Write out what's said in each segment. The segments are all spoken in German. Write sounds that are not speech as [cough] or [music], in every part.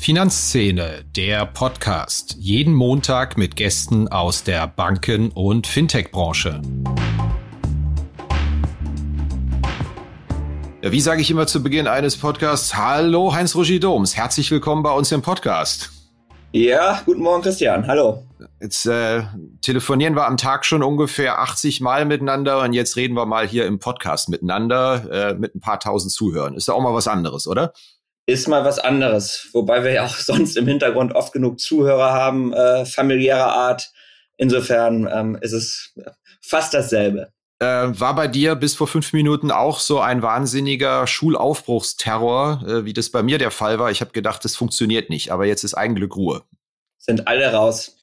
Finanzszene, der Podcast. Jeden Montag mit Gästen aus der Banken- und Fintech-Branche. Ja, wie sage ich immer zu Beginn eines Podcasts? Hallo Heinz-Roger Doms, herzlich willkommen bei uns im Podcast. Ja, guten Morgen Christian, hallo. Jetzt äh, telefonieren wir am Tag schon ungefähr 80 Mal miteinander und jetzt reden wir mal hier im Podcast miteinander äh, mit ein paar tausend Zuhörern. Ist ja auch mal was anderes, oder? Ist mal was anderes. Wobei wir ja auch [laughs] sonst im Hintergrund oft genug Zuhörer haben, äh, familiärer Art. Insofern ähm, ist es fast dasselbe. Äh, war bei dir bis vor fünf Minuten auch so ein wahnsinniger Schulaufbruchsterror, äh, wie das bei mir der Fall war? Ich habe gedacht, das funktioniert nicht, aber jetzt ist ein Glück Ruhe. Sind alle raus.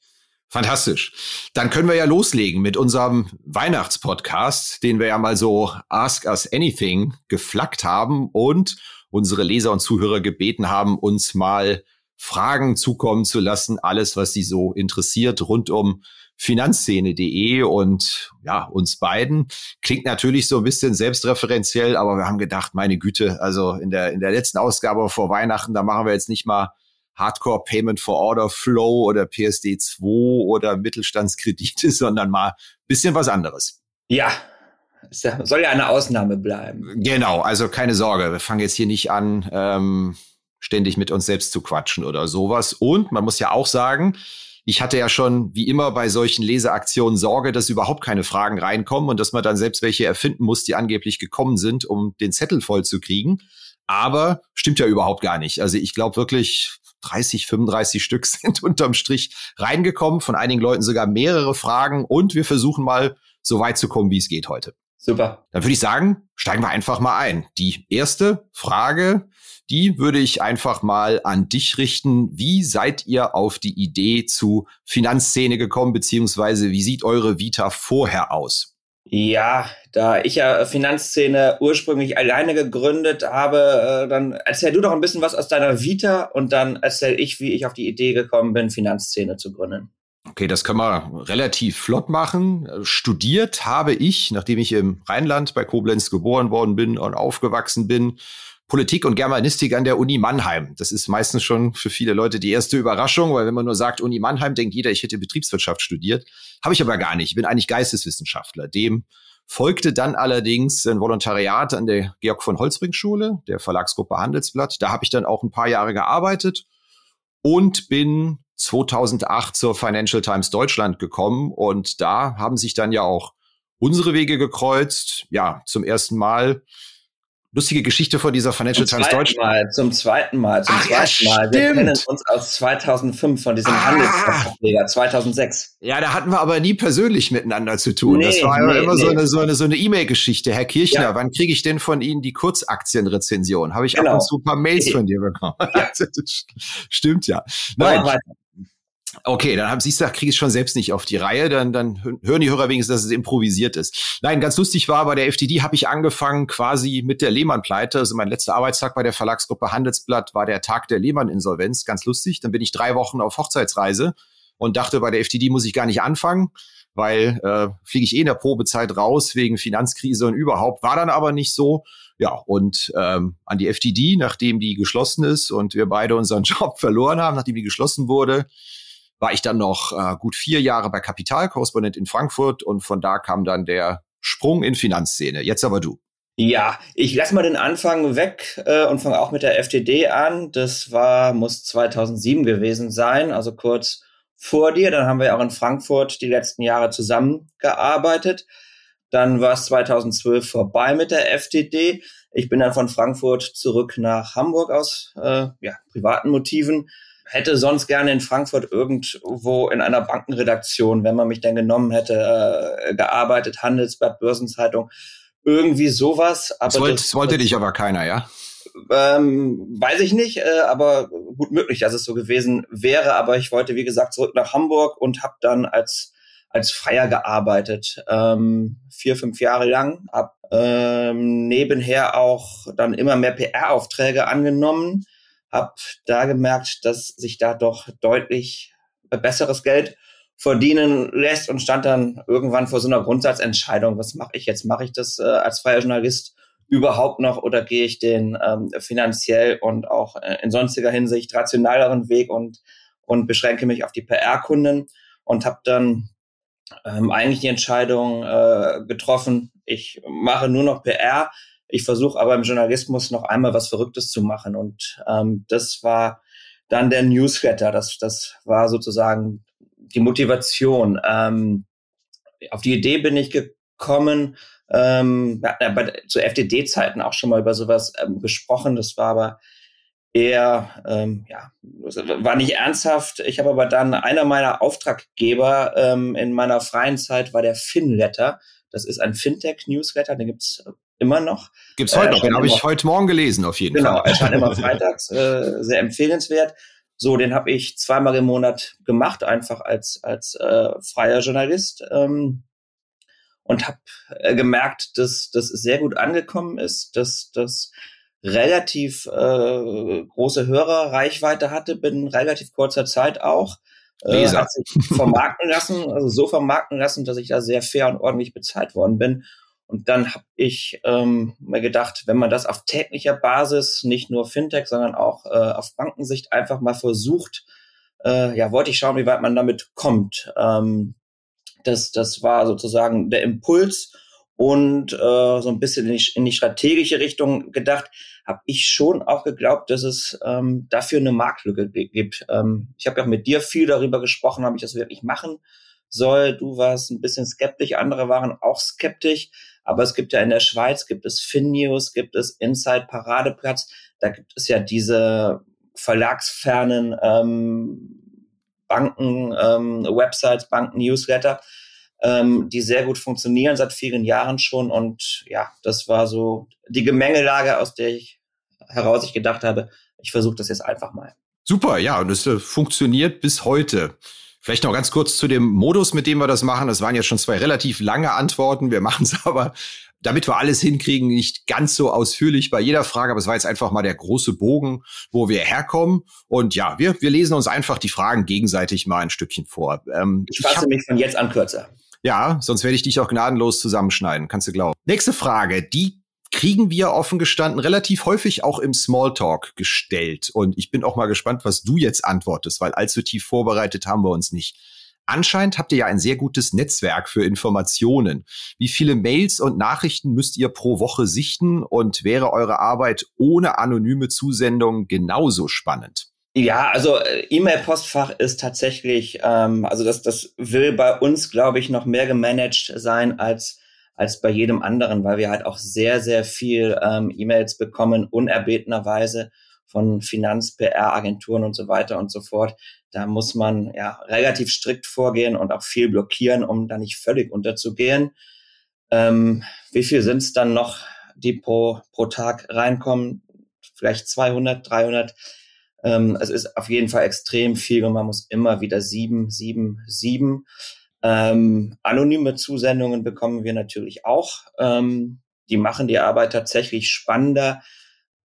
Fantastisch. Dann können wir ja loslegen mit unserem Weihnachtspodcast, den wir ja mal so Ask Us Anything geflaggt haben und unsere Leser und Zuhörer gebeten haben, uns mal Fragen zukommen zu lassen, alles, was sie so interessiert rund um finanzszene.de und ja, uns beiden. Klingt natürlich so ein bisschen selbstreferenziell, aber wir haben gedacht, meine Güte, also in der, in der letzten Ausgabe vor Weihnachten, da machen wir jetzt nicht mal Hardcore Payment for Order Flow oder PSD2 oder Mittelstandskredite, [laughs] sondern mal bisschen was anderes. Ja, es soll ja eine Ausnahme bleiben. Genau, also keine Sorge, wir fangen jetzt hier nicht an, ähm, ständig mit uns selbst zu quatschen oder sowas. Und man muss ja auch sagen, ich hatte ja schon wie immer bei solchen Leseaktionen Sorge, dass überhaupt keine Fragen reinkommen und dass man dann selbst welche erfinden muss, die angeblich gekommen sind, um den Zettel voll zu kriegen. Aber stimmt ja überhaupt gar nicht. Also ich glaube wirklich, 30, 35 Stück [laughs] sind unterm Strich reingekommen, von einigen Leuten sogar mehrere Fragen und wir versuchen mal so weit zu kommen, wie es geht heute. Super. Dann würde ich sagen, steigen wir einfach mal ein. Die erste Frage, die würde ich einfach mal an dich richten. Wie seid ihr auf die Idee zu Finanzszene gekommen, beziehungsweise wie sieht eure Vita vorher aus? Ja, da ich ja Finanzszene ursprünglich alleine gegründet habe, äh, dann erzähl du doch ein bisschen was aus deiner Vita und dann erzähl ich, wie ich auf die Idee gekommen bin, Finanzszene zu gründen. Okay, das können wir relativ flott machen. Studiert habe ich, nachdem ich im Rheinland bei Koblenz geboren worden bin und aufgewachsen bin, Politik und Germanistik an der Uni Mannheim. Das ist meistens schon für viele Leute die erste Überraschung, weil wenn man nur sagt Uni Mannheim, denkt jeder, ich hätte Betriebswirtschaft studiert. Habe ich aber gar nicht. Ich bin eigentlich Geisteswissenschaftler. Dem folgte dann allerdings ein Volontariat an der Georg von Holzbrink Schule, der Verlagsgruppe Handelsblatt. Da habe ich dann auch ein paar Jahre gearbeitet und bin 2008 zur Financial Times Deutschland gekommen und da haben sich dann ja auch unsere Wege gekreuzt. Ja, zum ersten Mal lustige Geschichte von dieser Financial zum Times Deutschland. Mal, zum zweiten Mal, zum Ach, zweiten ja, Mal. Wir kennen uns aus 2005 von diesem ah. Handelsverträger, 2006. Ja, da hatten wir aber nie persönlich miteinander zu tun. Nee, das war nee, immer nee. so eine so eine so eine E-Mail-Geschichte. Herr Kirchner, ja. wann kriege ich denn von Ihnen die Kurzaktienrezension? Habe ich genau. ab und zu ein paar Mails von dir bekommen. Ja. [laughs] Stimmt ja. Nein. Okay, dann hab, siehst du, kriege ich schon selbst nicht auf die Reihe. Dann, dann hören die Hörer wenigstens, dass es improvisiert ist. Nein, ganz lustig war, bei der FDD habe ich angefangen quasi mit der Lehmann-Pleite. Also mein letzter Arbeitstag bei der Verlagsgruppe Handelsblatt war der Tag der Lehmann-Insolvenz. Ganz lustig. Dann bin ich drei Wochen auf Hochzeitsreise und dachte, bei der FDD muss ich gar nicht anfangen, weil äh, fliege ich eh in der Probezeit raus wegen Finanzkrise und überhaupt. War dann aber nicht so. Ja, und ähm, an die FDD, nachdem die geschlossen ist und wir beide unseren [laughs] Job verloren haben, nachdem die geschlossen wurde, war ich dann noch äh, gut vier Jahre bei Kapitalkorrespondent in Frankfurt und von da kam dann der Sprung in Finanzszene. Jetzt aber du. Ja, ich lasse mal den Anfang weg äh, und fange auch mit der FTD an. Das war, muss 2007 gewesen sein, also kurz vor dir. Dann haben wir auch in Frankfurt die letzten Jahre zusammengearbeitet. Dann war es 2012 vorbei mit der FTD. Ich bin dann von Frankfurt zurück nach Hamburg aus äh, ja, privaten Motiven hätte sonst gerne in Frankfurt irgendwo in einer Bankenredaktion, wenn man mich denn genommen hätte, äh, gearbeitet, Handelsblatt, Börsenzeitung, irgendwie sowas. Aber das, wollt, das, wollte dich aber keiner, ja? Ähm, weiß ich nicht, äh, aber gut möglich, dass es so gewesen wäre. Aber ich wollte, wie gesagt, zurück nach Hamburg und habe dann als als Freier gearbeitet, ähm, vier, fünf Jahre lang. Hab ähm, nebenher auch dann immer mehr PR-Aufträge angenommen habe da gemerkt, dass sich da doch deutlich besseres Geld verdienen lässt und stand dann irgendwann vor so einer Grundsatzentscheidung, was mache ich jetzt? Mache ich das äh, als freier Journalist überhaupt noch oder gehe ich den ähm, finanziell und auch äh, in sonstiger Hinsicht rationaleren Weg und, und beschränke mich auf die PR-Kunden und habe dann ähm, eigentlich die Entscheidung äh, getroffen, ich mache nur noch PR, ich versuche aber im Journalismus noch einmal was Verrücktes zu machen und ähm, das war dann der Newsletter, das, das war sozusagen die Motivation. Ähm, auf die Idee bin ich gekommen, ähm, ja zu FDD-Zeiten auch schon mal über sowas ähm, gesprochen. Das war aber eher, ähm, ja, war nicht ernsthaft. Ich habe aber dann einer meiner Auftraggeber ähm, in meiner freien Zeit war der Finletter. Das ist ein Fintech-Newsletter, den gibt's immer noch. Gibt's heute äh, noch, den habe ich heute Morgen gelesen, auf jeden genau, Fall. Genau, erscheint immer [laughs] freitags, äh, sehr empfehlenswert. So, den habe ich zweimal im Monat gemacht, einfach als, als äh, freier Journalist. Ähm, und habe äh, gemerkt, dass das sehr gut angekommen ist, dass das relativ äh, große Hörerreichweite hatte, binnen relativ kurzer Zeit auch. Äh, hat sich vermarkten lassen, also so vermarkten lassen, dass ich da sehr fair und ordentlich bezahlt worden bin. Und dann habe ich ähm, mir gedacht, wenn man das auf täglicher Basis, nicht nur Fintech, sondern auch äh, auf Bankensicht einfach mal versucht, äh, ja, wollte ich schauen, wie weit man damit kommt. Ähm, das, das war sozusagen der Impuls und äh, so ein bisschen in die, in die strategische Richtung gedacht, habe ich schon auch geglaubt, dass es ähm, dafür eine Marktlücke gibt. Ähm, ich habe ja auch mit dir viel darüber gesprochen, ob ich das wirklich machen soll. Du warst ein bisschen skeptisch, andere waren auch skeptisch. Aber es gibt ja in der Schweiz, gibt es FinNews, gibt es Inside Paradeplatz. Da gibt es ja diese verlagsfernen ähm, Banken, ähm, Websites, Banken, Newsletter, ähm, die sehr gut funktionieren seit vielen Jahren schon. Und ja, das war so die Gemengelage, aus der ich heraus ich gedacht habe, ich versuche das jetzt einfach mal. Super, ja, und es äh, funktioniert bis heute. Vielleicht noch ganz kurz zu dem Modus, mit dem wir das machen. Das waren ja schon zwei relativ lange Antworten. Wir [laughs] machen es aber damit wir alles hinkriegen, nicht ganz so ausführlich bei jeder Frage, aber es war jetzt einfach mal der große Bogen, wo wir herkommen. Und ja, wir, wir lesen uns einfach die Fragen gegenseitig mal ein Stückchen vor. Ähm, ich fasse ich mich von jetzt an kürzer. Ja, sonst werde ich dich auch gnadenlos zusammenschneiden, kannst du glauben. Nächste Frage, die kriegen wir offen gestanden relativ häufig auch im Smalltalk gestellt. Und ich bin auch mal gespannt, was du jetzt antwortest, weil allzu tief vorbereitet haben wir uns nicht. Anscheinend habt ihr ja ein sehr gutes Netzwerk für Informationen. Wie viele Mails und Nachrichten müsst ihr pro Woche sichten und wäre eure Arbeit ohne anonyme Zusendung genauso spannend? Ja, also äh, E-Mail-Postfach ist tatsächlich, ähm, also das, das will bei uns, glaube ich, noch mehr gemanagt sein als als bei jedem anderen, weil wir halt auch sehr, sehr viel ähm, E-Mails bekommen, unerbetenerweise von Finanz, PR-Agenturen und so weiter und so fort. Da muss man ja relativ strikt vorgehen und auch viel blockieren, um da nicht völlig unterzugehen. Ähm, wie viel sind es dann noch, die pro, pro Tag reinkommen? Vielleicht 200, 300. Ähm, es ist auf jeden Fall extrem viel und man muss immer wieder sieben, sieben, sieben. Ähm, anonyme Zusendungen bekommen wir natürlich auch. Ähm, die machen die Arbeit tatsächlich spannender.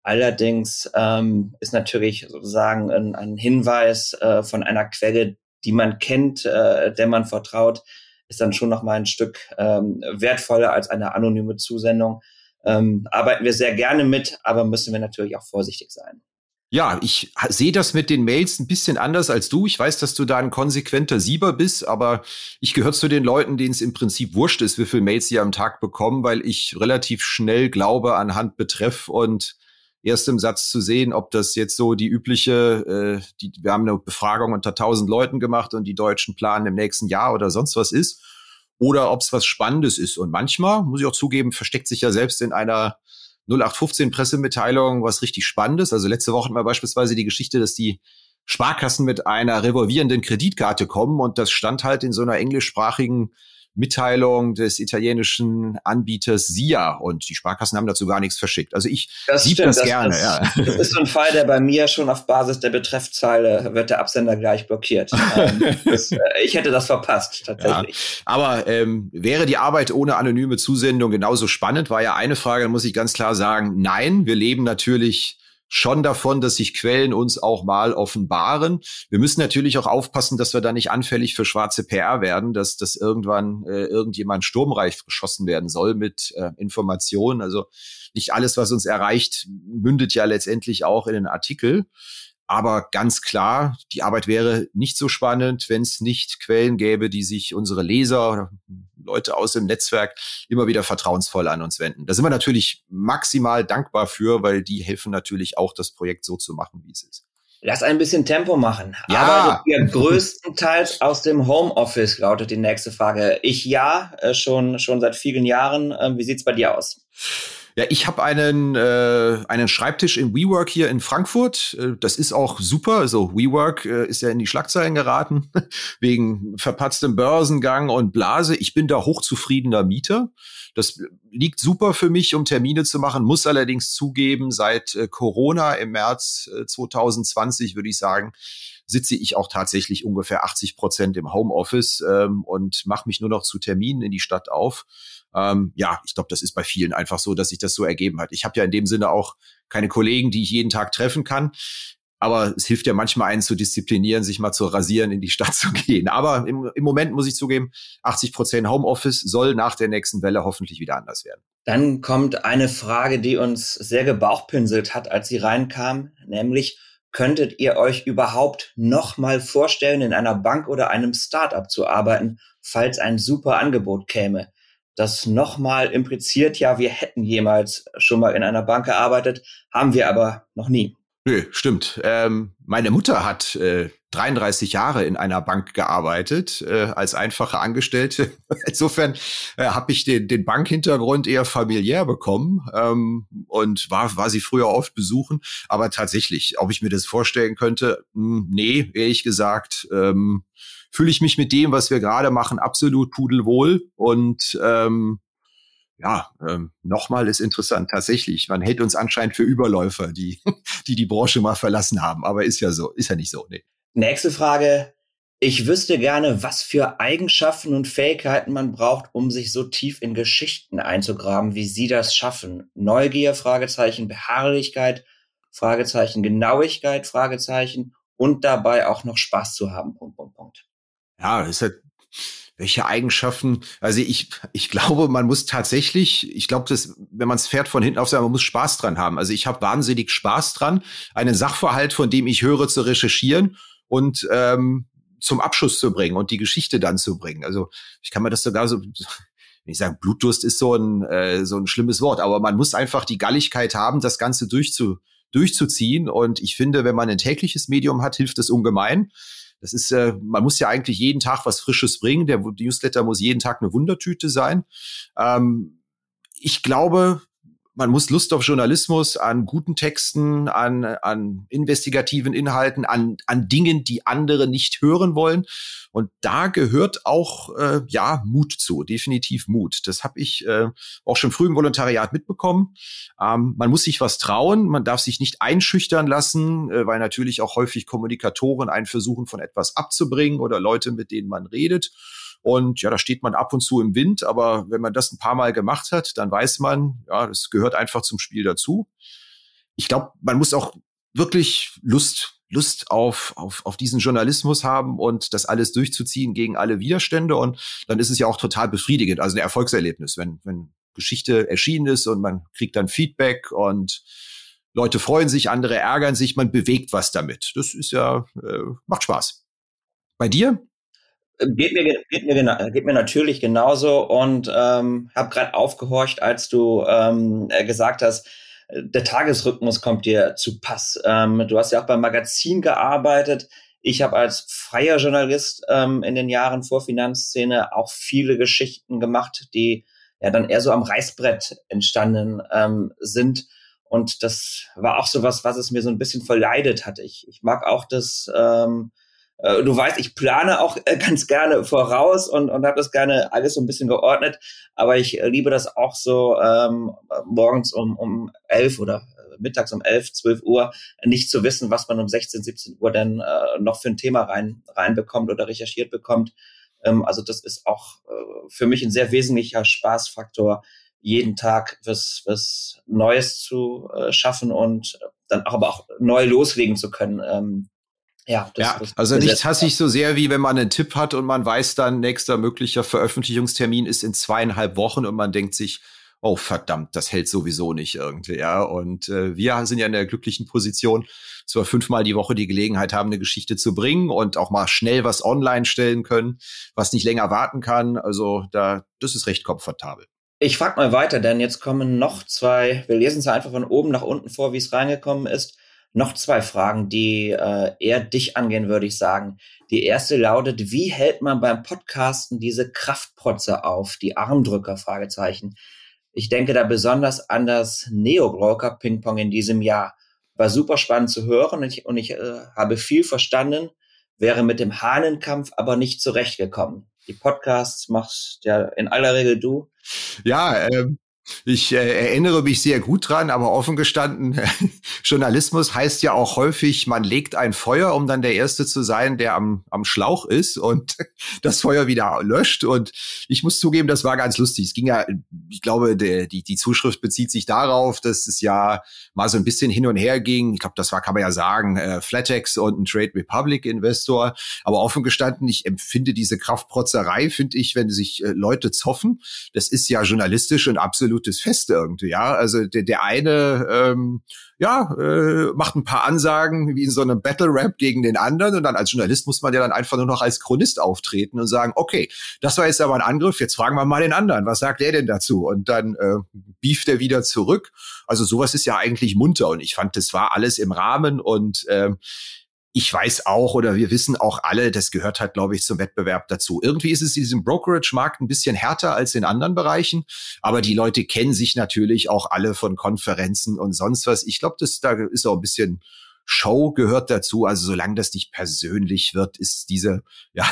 Allerdings ähm, ist natürlich sozusagen ein, ein Hinweis äh, von einer Quelle, die man kennt, äh, der man vertraut, ist dann schon noch mal ein Stück ähm, wertvoller als eine anonyme Zusendung. Ähm, arbeiten wir sehr gerne mit, aber müssen wir natürlich auch vorsichtig sein. Ja, ich sehe das mit den Mails ein bisschen anders als du. Ich weiß, dass du da ein konsequenter Sieber bist, aber ich gehöre zu den Leuten, denen es im Prinzip wurscht ist, wie viele Mails sie am Tag bekommen, weil ich relativ schnell glaube anhand Betreff und erst im Satz zu sehen, ob das jetzt so die übliche, äh, die, wir haben eine Befragung unter 1000 Leuten gemacht und die Deutschen planen im nächsten Jahr oder sonst was ist, oder ob es was Spannendes ist. Und manchmal, muss ich auch zugeben, versteckt sich ja selbst in einer 0815 Pressemitteilung was richtig Spannendes. Also letzte Woche wir beispielsweise die Geschichte, dass die Sparkassen mit einer revolvierenden Kreditkarte kommen und das stand halt in so einer englischsprachigen Mitteilung des italienischen Anbieters SIA und die Sparkassen haben dazu gar nichts verschickt. Also ich das sieht das, das gerne. Das, ja. das ist so ein Fall, der bei mir schon auf Basis der Betreffzeile wird der Absender gleich blockiert. [laughs] Ähm, das, äh, ich hätte das verpasst tatsächlich. Ja, aber ähm, wäre die Arbeit ohne anonyme Zusendung genauso spannend? War ja eine Frage, da muss ich ganz klar sagen, nein, wir leben natürlich schon davon, dass sich Quellen uns auch mal offenbaren. Wir müssen natürlich auch aufpassen, dass wir da nicht anfällig für schwarze PR werden, dass, dass irgendwann äh, irgendjemand sturmreich geschossen werden soll mit äh, Informationen. Also nicht alles, was uns erreicht, mündet ja letztendlich auch in den Artikel. Aber ganz klar, die Arbeit wäre nicht so spannend, wenn es nicht Quellen gäbe, die sich unsere Leser oder Leute aus dem Netzwerk immer wieder vertrauensvoll an uns wenden. Da sind wir natürlich maximal dankbar für, weil die helfen natürlich auch, das Projekt so zu machen, wie es ist. Lass ein bisschen Tempo machen. Ja. Arbeitet ihr größtenteils aus dem Homeoffice, lautet die nächste Frage. Ich ja, äh, schon, schon seit vielen Jahren. Ähm, wie sieht's bei dir aus? Ja, ich habe einen, äh, einen Schreibtisch in WeWork hier in Frankfurt. Äh, das ist auch super. Also WeWork äh, ist ja in die Schlagzeilen geraten [laughs] wegen verpatztem Börsengang und Blase. Ich bin da hochzufriedener Mieter. Das liegt super für mich, um Termine zu machen, muss allerdings zugeben, seit äh, Corona im März äh, 2020 würde ich sagen, sitze ich auch tatsächlich ungefähr 80 Prozent im Homeoffice ähm, und mache mich nur noch zu Terminen in die Stadt auf. Ähm, ja, ich glaube, das ist bei vielen einfach so, dass sich das so ergeben hat. Ich habe ja in dem Sinne auch keine Kollegen, die ich jeden Tag treffen kann. Aber es hilft ja manchmal einen zu disziplinieren, sich mal zu rasieren, in die Stadt [laughs] zu gehen. Aber im, im Moment muss ich zugeben, 80 Prozent Homeoffice soll nach der nächsten Welle hoffentlich wieder anders werden. Dann kommt eine Frage, die uns sehr gebauchpinselt hat, als sie reinkam, nämlich könntet ihr euch überhaupt noch mal vorstellen, in einer Bank oder einem Startup zu arbeiten, falls ein super Angebot käme? Das nochmal impliziert ja, wir hätten jemals schon mal in einer Bank gearbeitet, haben wir aber noch nie. Nö, stimmt. Ähm, meine Mutter hat äh, 33 Jahre in einer Bank gearbeitet, äh, als einfache Angestellte. [laughs] Insofern äh, habe ich den, den Bankhintergrund eher familiär bekommen ähm, und war, war sie früher oft besuchen. Aber tatsächlich, ob ich mir das vorstellen könnte, mh, hm, nee, ehrlich gesagt, ähm, fühle ich mich mit dem, was wir gerade machen, absolut pudelwohl. Und ähm, ja, ähm, nochmal ist interessant, tatsächlich. Man hält uns anscheinend für Überläufer, die, [laughs] die die Branche mal verlassen haben. Aber ist ja so, ist ja nicht so. Nee. Nächste Frage. Ich wüsste gerne, was für Eigenschaften und Fähigkeiten man braucht, um sich so tief in Geschichten einzugraben, wie Sie das schaffen. Neugier, Fragezeichen, Beharrlichkeit, Fragezeichen, Genauigkeit, Fragezeichen und dabei auch noch Spaß zu haben. Punkt, Punkt, Punkt. Ja, ist halt welche Eigenschaften? Also ich, ich glaube, man muss tatsächlich, ich glaube, dass, wenn man es fährt von hinten auf sagt, man muss Spaß dran haben. Also ich habe wahnsinnig Spaß dran, einen Sachverhalt, von dem ich höre, zu recherchieren und ähm, zum Abschluss zu bringen und die Geschichte dann zu bringen. Also ich kann mir das sogar so, [laughs] wenn ich sage, Blutdurst ist so ein, äh, so ein schlimmes Wort, aber man muss einfach die Galligkeit haben, das Ganze durchzu, durchzuziehen. Und ich finde, wenn man ein tägliches Medium hat, hilft es ungemein. Das ist, äh, man muss ja eigentlich jeden Tag was Frisches bringen. Der Newsletter muss jeden Tag eine Wundertüte sein. Ähm, ich glaube, man muss Lust auf Journalismus, an guten Texten, an, an investigativen Inhalten, an, an Dingen, die andere nicht hören wollen. Und da gehört auch äh, ja Mut zu, definitiv Mut. Das habe ich äh, auch schon früh im Volontariat mitbekommen. Ähm, man muss sich was trauen, man darf sich nicht einschüchtern lassen, äh, weil natürlich auch häufig Kommunikatoren einen versuchen, von etwas abzubringen oder Leute, mit denen man redet. Und ja, da steht man ab und zu im Wind, aber wenn man das ein paar Mal gemacht hat, dann weiß man, ja, das gehört einfach zum Spiel dazu. Ich glaube, man muss auch wirklich Lust Lust auf, auf, auf diesen Journalismus haben und das alles durchzuziehen gegen alle Widerstände. Und dann ist es ja auch total befriedigend, also ein Erfolgserlebnis, wenn, wenn Geschichte erschienen ist und man kriegt dann Feedback und Leute freuen sich, andere ärgern sich, man bewegt was damit. Das ist ja, äh, macht Spaß. Bei dir? Geht mir, geht mir, geht mir natürlich genauso und ähm, habe gerade aufgehorcht, als du ähm, äh, gesagt hast, der Tagesrhythmus kommt dir zu Pass. Ähm, du hast ja auch beim Magazin gearbeitet. Ich habe als freier Journalist ähm, in den Jahren vor Finanzszene auch viele Geschichten gemacht, die ja dann eher so am Reißbrett entstanden ähm, sind. Und das war auch so was, was es mir so ein bisschen verleidet hat. Ich, ich mag auch das, ähm, äh, du weißt, ich plane auch äh, ganz gerne voraus und, und habe das gerne alles so ein bisschen geordnet, aber ich äh, liebe das auch so ähm, morgens um, um elf oder mittags um elf, zwölf Uhr nicht zu wissen, was man um 16, 17 Uhr dann äh, noch für ein Thema rein reinbekommt oder recherchiert bekommt. Ähm, also das ist auch äh, für mich ein sehr wesentlicher Spaßfaktor, jeden Tag was, was Neues zu äh, schaffen und dann aber auch neu loslegen zu können. Ähm, ja, das, ja das also nichts hasse ich so sehr, wie wenn man einen Tipp hat und man weiß dann, nächster möglicher Veröffentlichungstermin ist in zweieinhalb Wochen und man denkt sich, oh verdammt, das hält sowieso nicht irgendwie, ja. Und äh, wir sind ja in der glücklichen Position, dass wir fünfmal die Woche die Gelegenheit haben, eine Geschichte zu bringen und auch mal schnell was online stellen können, was nicht länger warten kann. Also da, das ist recht komfortabel. Ich frage mal weiter, denn jetzt kommen noch zwei, wir lesen es einfach von oben nach unten vor, wie es reingekommen ist noch zwei Fragen, die äh, eher dich angehen, würde ich sagen. Die erste lautet, wie hält man beim Podcasten diese Kraftprotze auf, die Armdrücker? Fragezeichen. Ich denke da besonders an das Neo-Broker Ping-Pong in diesem Jahr. War super spannend zu hören und ich, und ich äh, habe viel verstanden, wäre mit dem Hahnenkampf aber nicht zurechtgekommen. Die Podcasts machst ja in aller Regel du. Ja, ähm, ich äh, erinnere mich sehr gut dran, aber offen gestanden, [laughs] Journalismus heißt ja auch häufig, man legt ein Feuer, um dann der Erste zu sein, der am, am Schlauch ist und [laughs] das Feuer wieder löscht. Und ich muss zugeben, das war ganz lustig. Es ging ja, ich glaube, der, die, die Zuschrift bezieht sich darauf, dass es ja mal so ein bisschen hin und her ging. Ich glaube, das war, kann man ja sagen, äh, Flatex und ein Trade Republic Investor. Aber offen gestanden, ich empfinde diese Kraftprotzerei, finde ich, wenn sich äh, Leute zoffen. Das ist ja journalistisch und absolut absolutes Fest irgendwie, ja. Also der, der eine, ähm, ja, äh, macht ein paar Ansagen wie in so einem Battle Rap gegen den anderen und dann als Journalist muss man ja dann einfach nur noch als Chronist auftreten und sagen, okay, das war jetzt aber ein Angriff, jetzt fragen wir mal den anderen, was sagt der denn dazu? Und dann äh, beeft er wieder zurück. Also sowas ist ja eigentlich munter und ich fand, das war alles im Rahmen und ähm, ich weiß auch oder wir wissen auch alle, das gehört halt, glaube ich, zum Wettbewerb dazu. Irgendwie ist es in diesem Brokerage-Markt ein bisschen härter als in anderen Bereichen, aber die Leute kennen sich natürlich auch alle von Konferenzen und sonst was. Ich glaube, das da ist auch ein bisschen Show gehört dazu. Also solange das nicht persönlich wird, ist diese, [laughs] ja,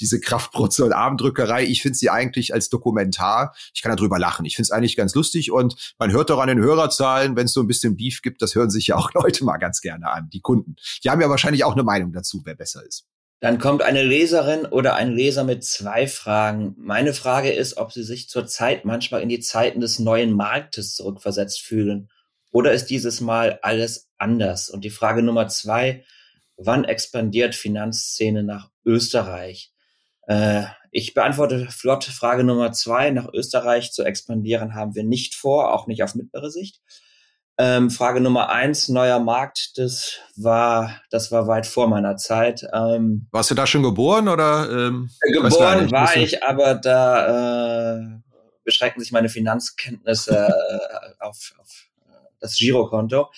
diese Kraftprotze und Armdrückerei, ich finde sie eigentlich als Dokumentar, ich kann darüber lachen. Ich finde es eigentlich ganz lustig und man hört doch an den Hörerzahlen, wenn es so ein bisschen Beef gibt, das hören sich ja auch [laughs] Leute mal ganz gerne an, die Kunden. Die haben ja wahrscheinlich auch eine Meinung dazu, wer besser ist. Dann kommt eine Leserin oder ein Leser mit zwei Fragen. Meine Frage ist, ob Sie sich zurzeit manchmal in die Zeiten des neuen Marktes zurückversetzt fühlen. Oder ist dieses Mal alles anders? Und die Frage Nummer zwei, wann expandiert Finanzszene nach Österreich? Äh, ich beantworte flott Frage Nummer zwei. Nach Österreich zu expandieren haben wir nicht vor, auch nicht auf mittlere Sicht. Ähm, Frage Nummer eins, neuer Markt, das war, das war weit vor meiner Zeit. Ähm, Warst du da schon geboren oder? Ähm, geboren war ich, aber da äh, beschränken sich meine Finanzkenntnisse [laughs] äh, auf, auf das Girokonto.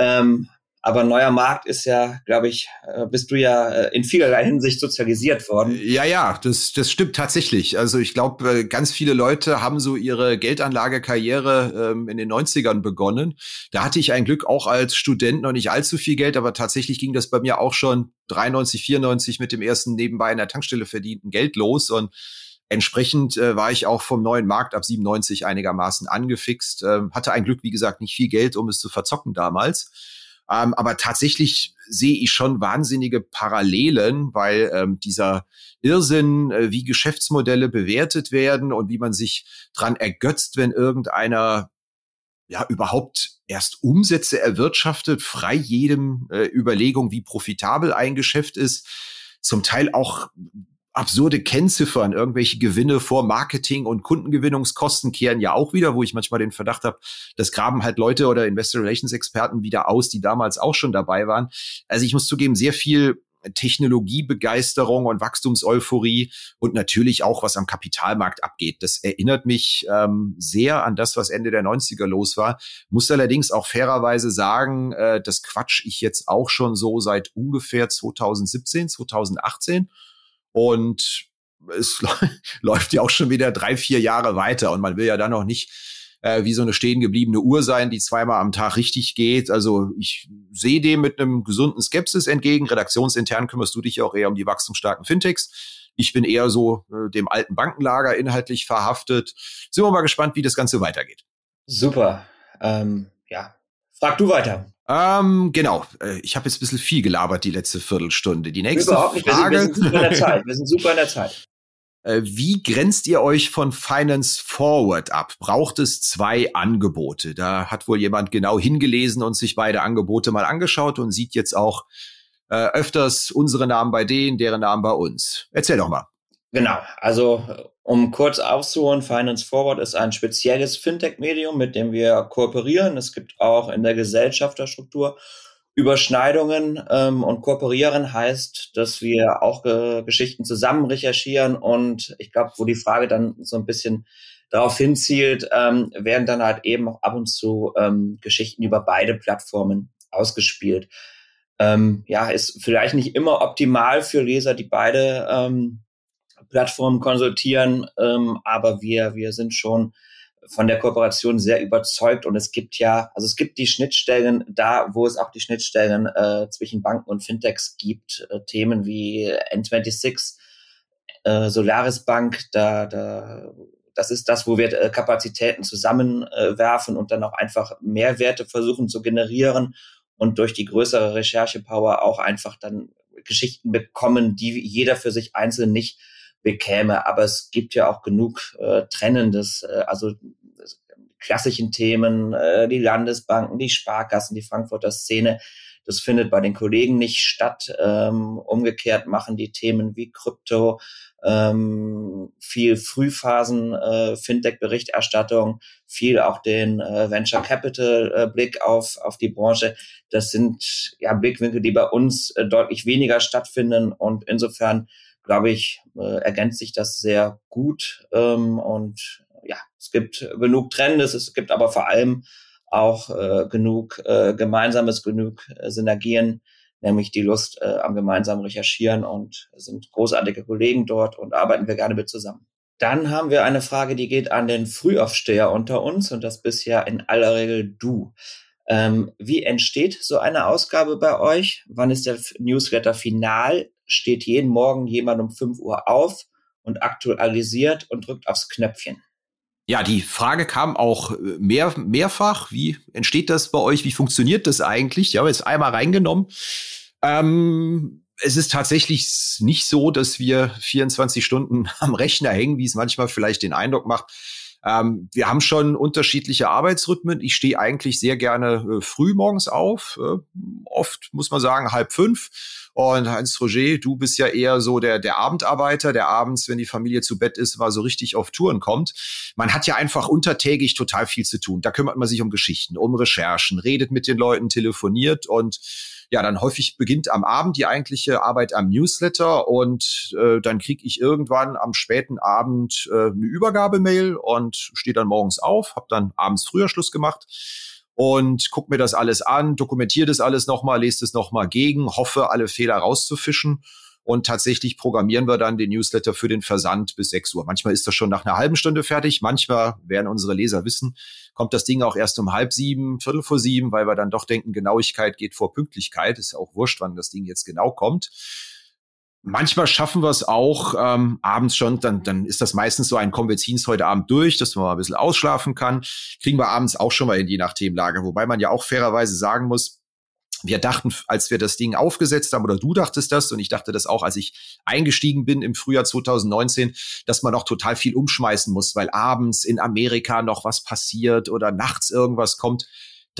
Ähm, aber neuer Markt ist ja, glaube ich, äh, bist du ja äh, in vielerlei Hinsicht sozialisiert worden. Ja, ja, das, das stimmt tatsächlich. Also ich glaube, äh, ganz viele Leute haben so ihre Geldanlagekarriere ähm, in den 90ern begonnen. Da hatte ich ein Glück auch als Student noch nicht allzu viel Geld, aber tatsächlich ging das bei mir auch schon 93, 94 mit dem ersten nebenbei in der Tankstelle verdienten Geld los und Entsprechend äh, war ich auch vom neuen Markt ab 97 einigermaßen angefixt. Ähm, hatte ein Glück, wie gesagt, nicht viel Geld, um es zu verzocken damals. Ähm, aber tatsächlich sehe ich schon wahnsinnige Parallelen, weil ähm, dieser Irrsinn, äh, wie Geschäftsmodelle bewertet werden und wie man sich dran ergötzt, wenn irgendeiner ja überhaupt erst Umsätze erwirtschaftet, frei jedem äh, Überlegung, wie profitabel ein Geschäft ist, zum Teil auch absurde Kennziffern, irgendwelche Gewinne vor Marketing und Kundengewinnungskosten kehren ja auch wieder, wo ich manchmal den Verdacht habe, das graben halt Leute oder Investor Relations Experten wieder aus, die damals auch schon dabei waren. Also ich muss zugeben, sehr viel Technologiebegeisterung und Wachstumseuphorie und natürlich auch, was am Kapitalmarkt abgeht. Das erinnert mich ähm, sehr an das, was Ende der 90er los war. Muss allerdings auch fairerweise sagen, äh, das quatsch ich jetzt auch schon so seit ungefähr 2017, 2018. Und es [laughs] läuft ja auch schon wieder drei, vier Jahre weiter und man will ja dann noch nicht äh, wie so eine stehen gebliebene Uhr sein, die zweimal am Tag richtig geht. Also ich sehe dem mit einem gesunden Skepsis entgegen. Redaktionsintern kümmerst du dich ja auch eher um die wachstumsstarken Fintechs. Ich bin eher so äh, dem alten Bankenlager inhaltlich verhaftet. Sind wir mal gespannt, wie das Ganze weitergeht. Super. Ähm, ja, frag du weiter. Ähm, genau. Äh, ich habe jetzt ein bisschen viel gelabert die letzte Viertelstunde. Die nächste Überhaupt nicht. Frage. Wir sind, wir sind super in der Zeit. Wir sind super in der Zeit. [laughs] Äh, wie grenzt ihr euch von Finance Forward ab? Braucht es zwei Angebote? Da hat wohl jemand genau hingelesen und sich beide Angebote mal angeschaut und sieht jetzt auch äh, öfters unsere Namen bei denen, deren Namen bei uns. Erzähl doch mal. Genau, also um kurz aufzuholen, Finance Forward ist ein spezielles Fintech-Medium, mit dem wir kooperieren. Es gibt auch in der Gesellschafterstruktur Überschneidungen ähm, und kooperieren heißt, dass wir auch äh, Geschichten zusammen recherchieren und ich glaube, wo die Frage dann so ein bisschen darauf hinzielt, ähm, werden dann halt eben auch ab und zu ähm, Geschichten über beide Plattformen ausgespielt. Ähm, ja, ist vielleicht nicht immer optimal für Leser, die beide ähm, Plattformen konsultieren, ähm, aber wir, wir sind schon von der Kooperation sehr überzeugt und es gibt ja, also es gibt die Schnittstellen da, wo es auch die Schnittstellen äh, zwischen Banken und Fintechs gibt, äh, Themen wie N26, äh, Solaris Bank, da, da, das ist das, wo wir äh, Kapazitäten zusammenwerfen äh, und dann auch einfach Mehrwerte versuchen zu generieren und durch die größere Recherchepower auch einfach dann Geschichten bekommen, die jeder für sich einzeln nicht bekäme. Aber es gibt ja auch genug äh, Trennendes, äh, also klassischen Themen, äh, die Landesbanken, die Sparkassen, die Frankfurter Szene. Das findet bei den Kollegen nicht statt. Ähm, umgekehrt machen die Themen wie Krypto, ähm, viel Frühphasen, äh, Fintech-Berichterstattung, viel auch den äh, Venture Capital-Blick äh, auf, auf die Branche. Das sind ja Blickwinkel, die bei uns äh, deutlich weniger stattfinden und insofern glaube ich, äh, ergänzt sich das sehr gut ähm, und ja, es gibt genug Trends, es gibt aber vor allem auch äh, genug äh, Gemeinsames, genug äh, Synergien, nämlich die Lust äh, am gemeinsamen Recherchieren und sind großartige Kollegen dort und arbeiten wir gerne mit zusammen. Dann haben wir eine Frage, die geht an den Frühaufsteher unter uns und das bisher in aller Regel du. Ähm, wie entsteht so eine Ausgabe bei euch? Wann ist der Newsletter final? Steht jeden Morgen jemand um 5 Uhr auf und aktualisiert und drückt aufs Knöpfchen? Ja, die Frage kam auch äh, mehr, mehrfach. Wie entsteht das bei euch? Wie funktioniert das eigentlich? Ja, jetzt einmal reingenommen. Ähm, es ist tatsächlich nicht so, dass wir 24 Stunden [laughs] am Rechner hängen, wie es manchmal vielleicht den Eindruck macht. Ähm, wir haben schon unterschiedliche Arbeitsrhythmen. Ich stehe eigentlich sehr gerne äh, früh morgens auf. Äh, oft muss man sagen halb fünf und Heinz Roger, du bist ja eher so der, der Abendarbeiter, der abends, wenn die Familie zu Bett ist, mal so richtig auf Touren kommt. Man hat ja einfach untertägig total viel zu tun. Da kümmert man sich um Geschichten, um Recherchen, redet mit den Leuten, telefoniert und ja, dann häufig beginnt am Abend die eigentliche Arbeit am Newsletter und äh, dann kriege ich irgendwann am späten Abend äh, eine Übergabemail und stehe dann morgens auf, habe dann abends früher Schluss gemacht und guck mir das alles an, dokumentiere das alles nochmal, lese es nochmal gegen, hoffe, alle Fehler rauszufischen. Und tatsächlich programmieren wir dann den Newsletter für den Versand bis 6 Uhr. Manchmal ist das schon nach einer halben Stunde fertig. Manchmal werden unsere Leser wissen, kommt das Ding auch erst um halb sieben, viertel vor sieben, weil wir dann doch denken, Genauigkeit geht vor Pünktlichkeit. Ist ja auch wurscht, wann das Ding jetzt genau kommt. Manchmal schaffen wir es auch ähm, abends schon, dann, dann ist das meistens so ein, kommen wir ziehen es heute Abend durch, dass man mal ein bisschen ausschlafen kann. Kriegen wir abends auch schon mal in je nach Themenlage. Wobei man ja auch fairerweise sagen muss, wir dachten, als wir das Ding aufgesetzt haben, oder du dachtest das, und ich dachte das auch, als ich eingestiegen bin im Frühjahr 2019, dass man noch total viel umschmeißen muss, weil abends in Amerika noch was passiert oder nachts irgendwas kommt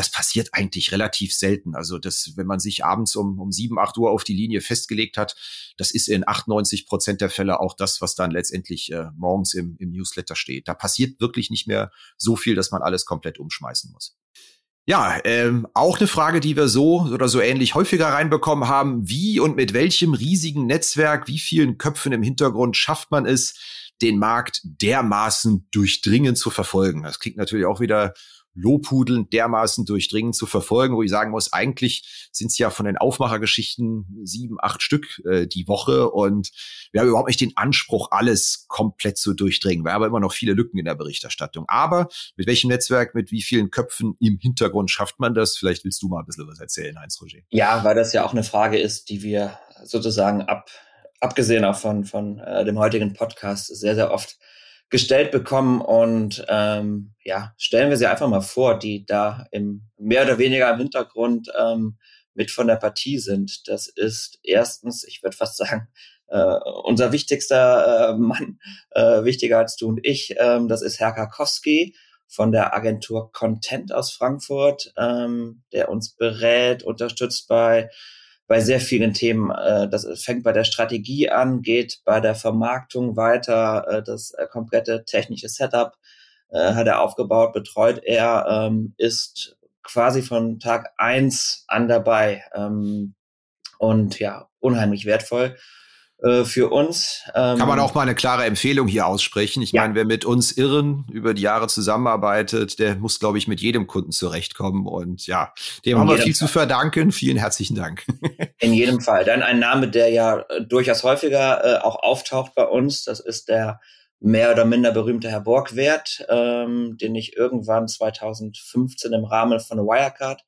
das passiert eigentlich relativ selten. Also das, wenn man sich abends um, um sieben, acht Uhr auf die Linie festgelegt hat, das ist in 98 Prozent der Fälle auch das, was dann letztendlich äh, morgens im, im Newsletter steht. Da passiert wirklich nicht mehr so viel, dass man alles komplett umschmeißen muss. Ja, ähm, auch eine Frage, die wir so oder so ähnlich häufiger reinbekommen haben. Wie und mit welchem riesigen Netzwerk, wie vielen Köpfen im Hintergrund schafft man es, den Markt dermaßen durchdringend zu verfolgen? Das klingt natürlich auch wieder Lobhudeln dermaßen durchdringend zu verfolgen, wo ich sagen muss, eigentlich sind es ja von den Aufmachergeschichten sieben, acht Stück äh, die Woche und wir haben überhaupt nicht den Anspruch, alles komplett zu durchdringen. Wir haben aber immer noch viele Lücken in der Berichterstattung. Aber mit welchem Netzwerk, mit wie vielen Köpfen im Hintergrund schafft man das? Vielleicht willst du mal ein bisschen was erzählen, Heinz Roger. Ja, weil das ja auch eine Frage ist, die wir sozusagen ab, abgesehen auch von, von äh, dem heutigen Podcast sehr, sehr oft gestellt bekommen und ähm, ja, stellen wir sie einfach mal vor, die da im mehr oder weniger im Hintergrund ähm, mit von der Partie sind. Das ist erstens, ich würde fast sagen, äh, unser wichtigster äh, Mann, äh, wichtiger als du und ich, ähm, das ist Herr Karkowski von der Agentur Content aus Frankfurt, ähm, der uns berät, unterstützt bei bei sehr vielen Themen. Äh, das fängt bei der Strategie an, geht bei der Vermarktung weiter, äh, das äh, komplette technische Setup äh, hat er aufgebaut, betreut er, ähm, ist quasi von Tag eins an dabei ähm, und ja, unheimlich wertvoll äh, für uns. Ähm, Kann man auch mal eine klare Empfehlung hier aussprechen. Ich ja. meine, wer mit uns Irren über die Jahre zusammenarbeitet, der muss, glaube ich, mit jedem Kunden zurechtkommen. Und ja, dem In haben wir viel Fall. zu verdanken. Vielen herzlichen Dank. [laughs] In jedem Fall. Dann ein Name, der ja äh, durchaus häufiger äh, auch auftaucht bei uns. Das ist der mehr oder minder berühmte Herr Borgwert, ähm, den ich irgendwann 2015 im Rahmen von Wirecard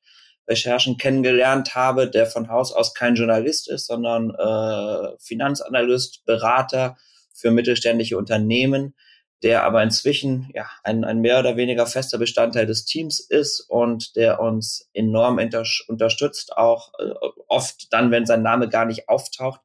Recherchen kennengelernt habe, der von Haus aus kein Journalist ist, sondern äh, Finanzanalyst, Berater für mittelständische Unternehmen, der aber inzwischen ja ein, ein mehr oder weniger fester Bestandteil des Teams ist und der uns enorm unterstützt, auch äh, oft dann, wenn sein Name gar nicht auftaucht,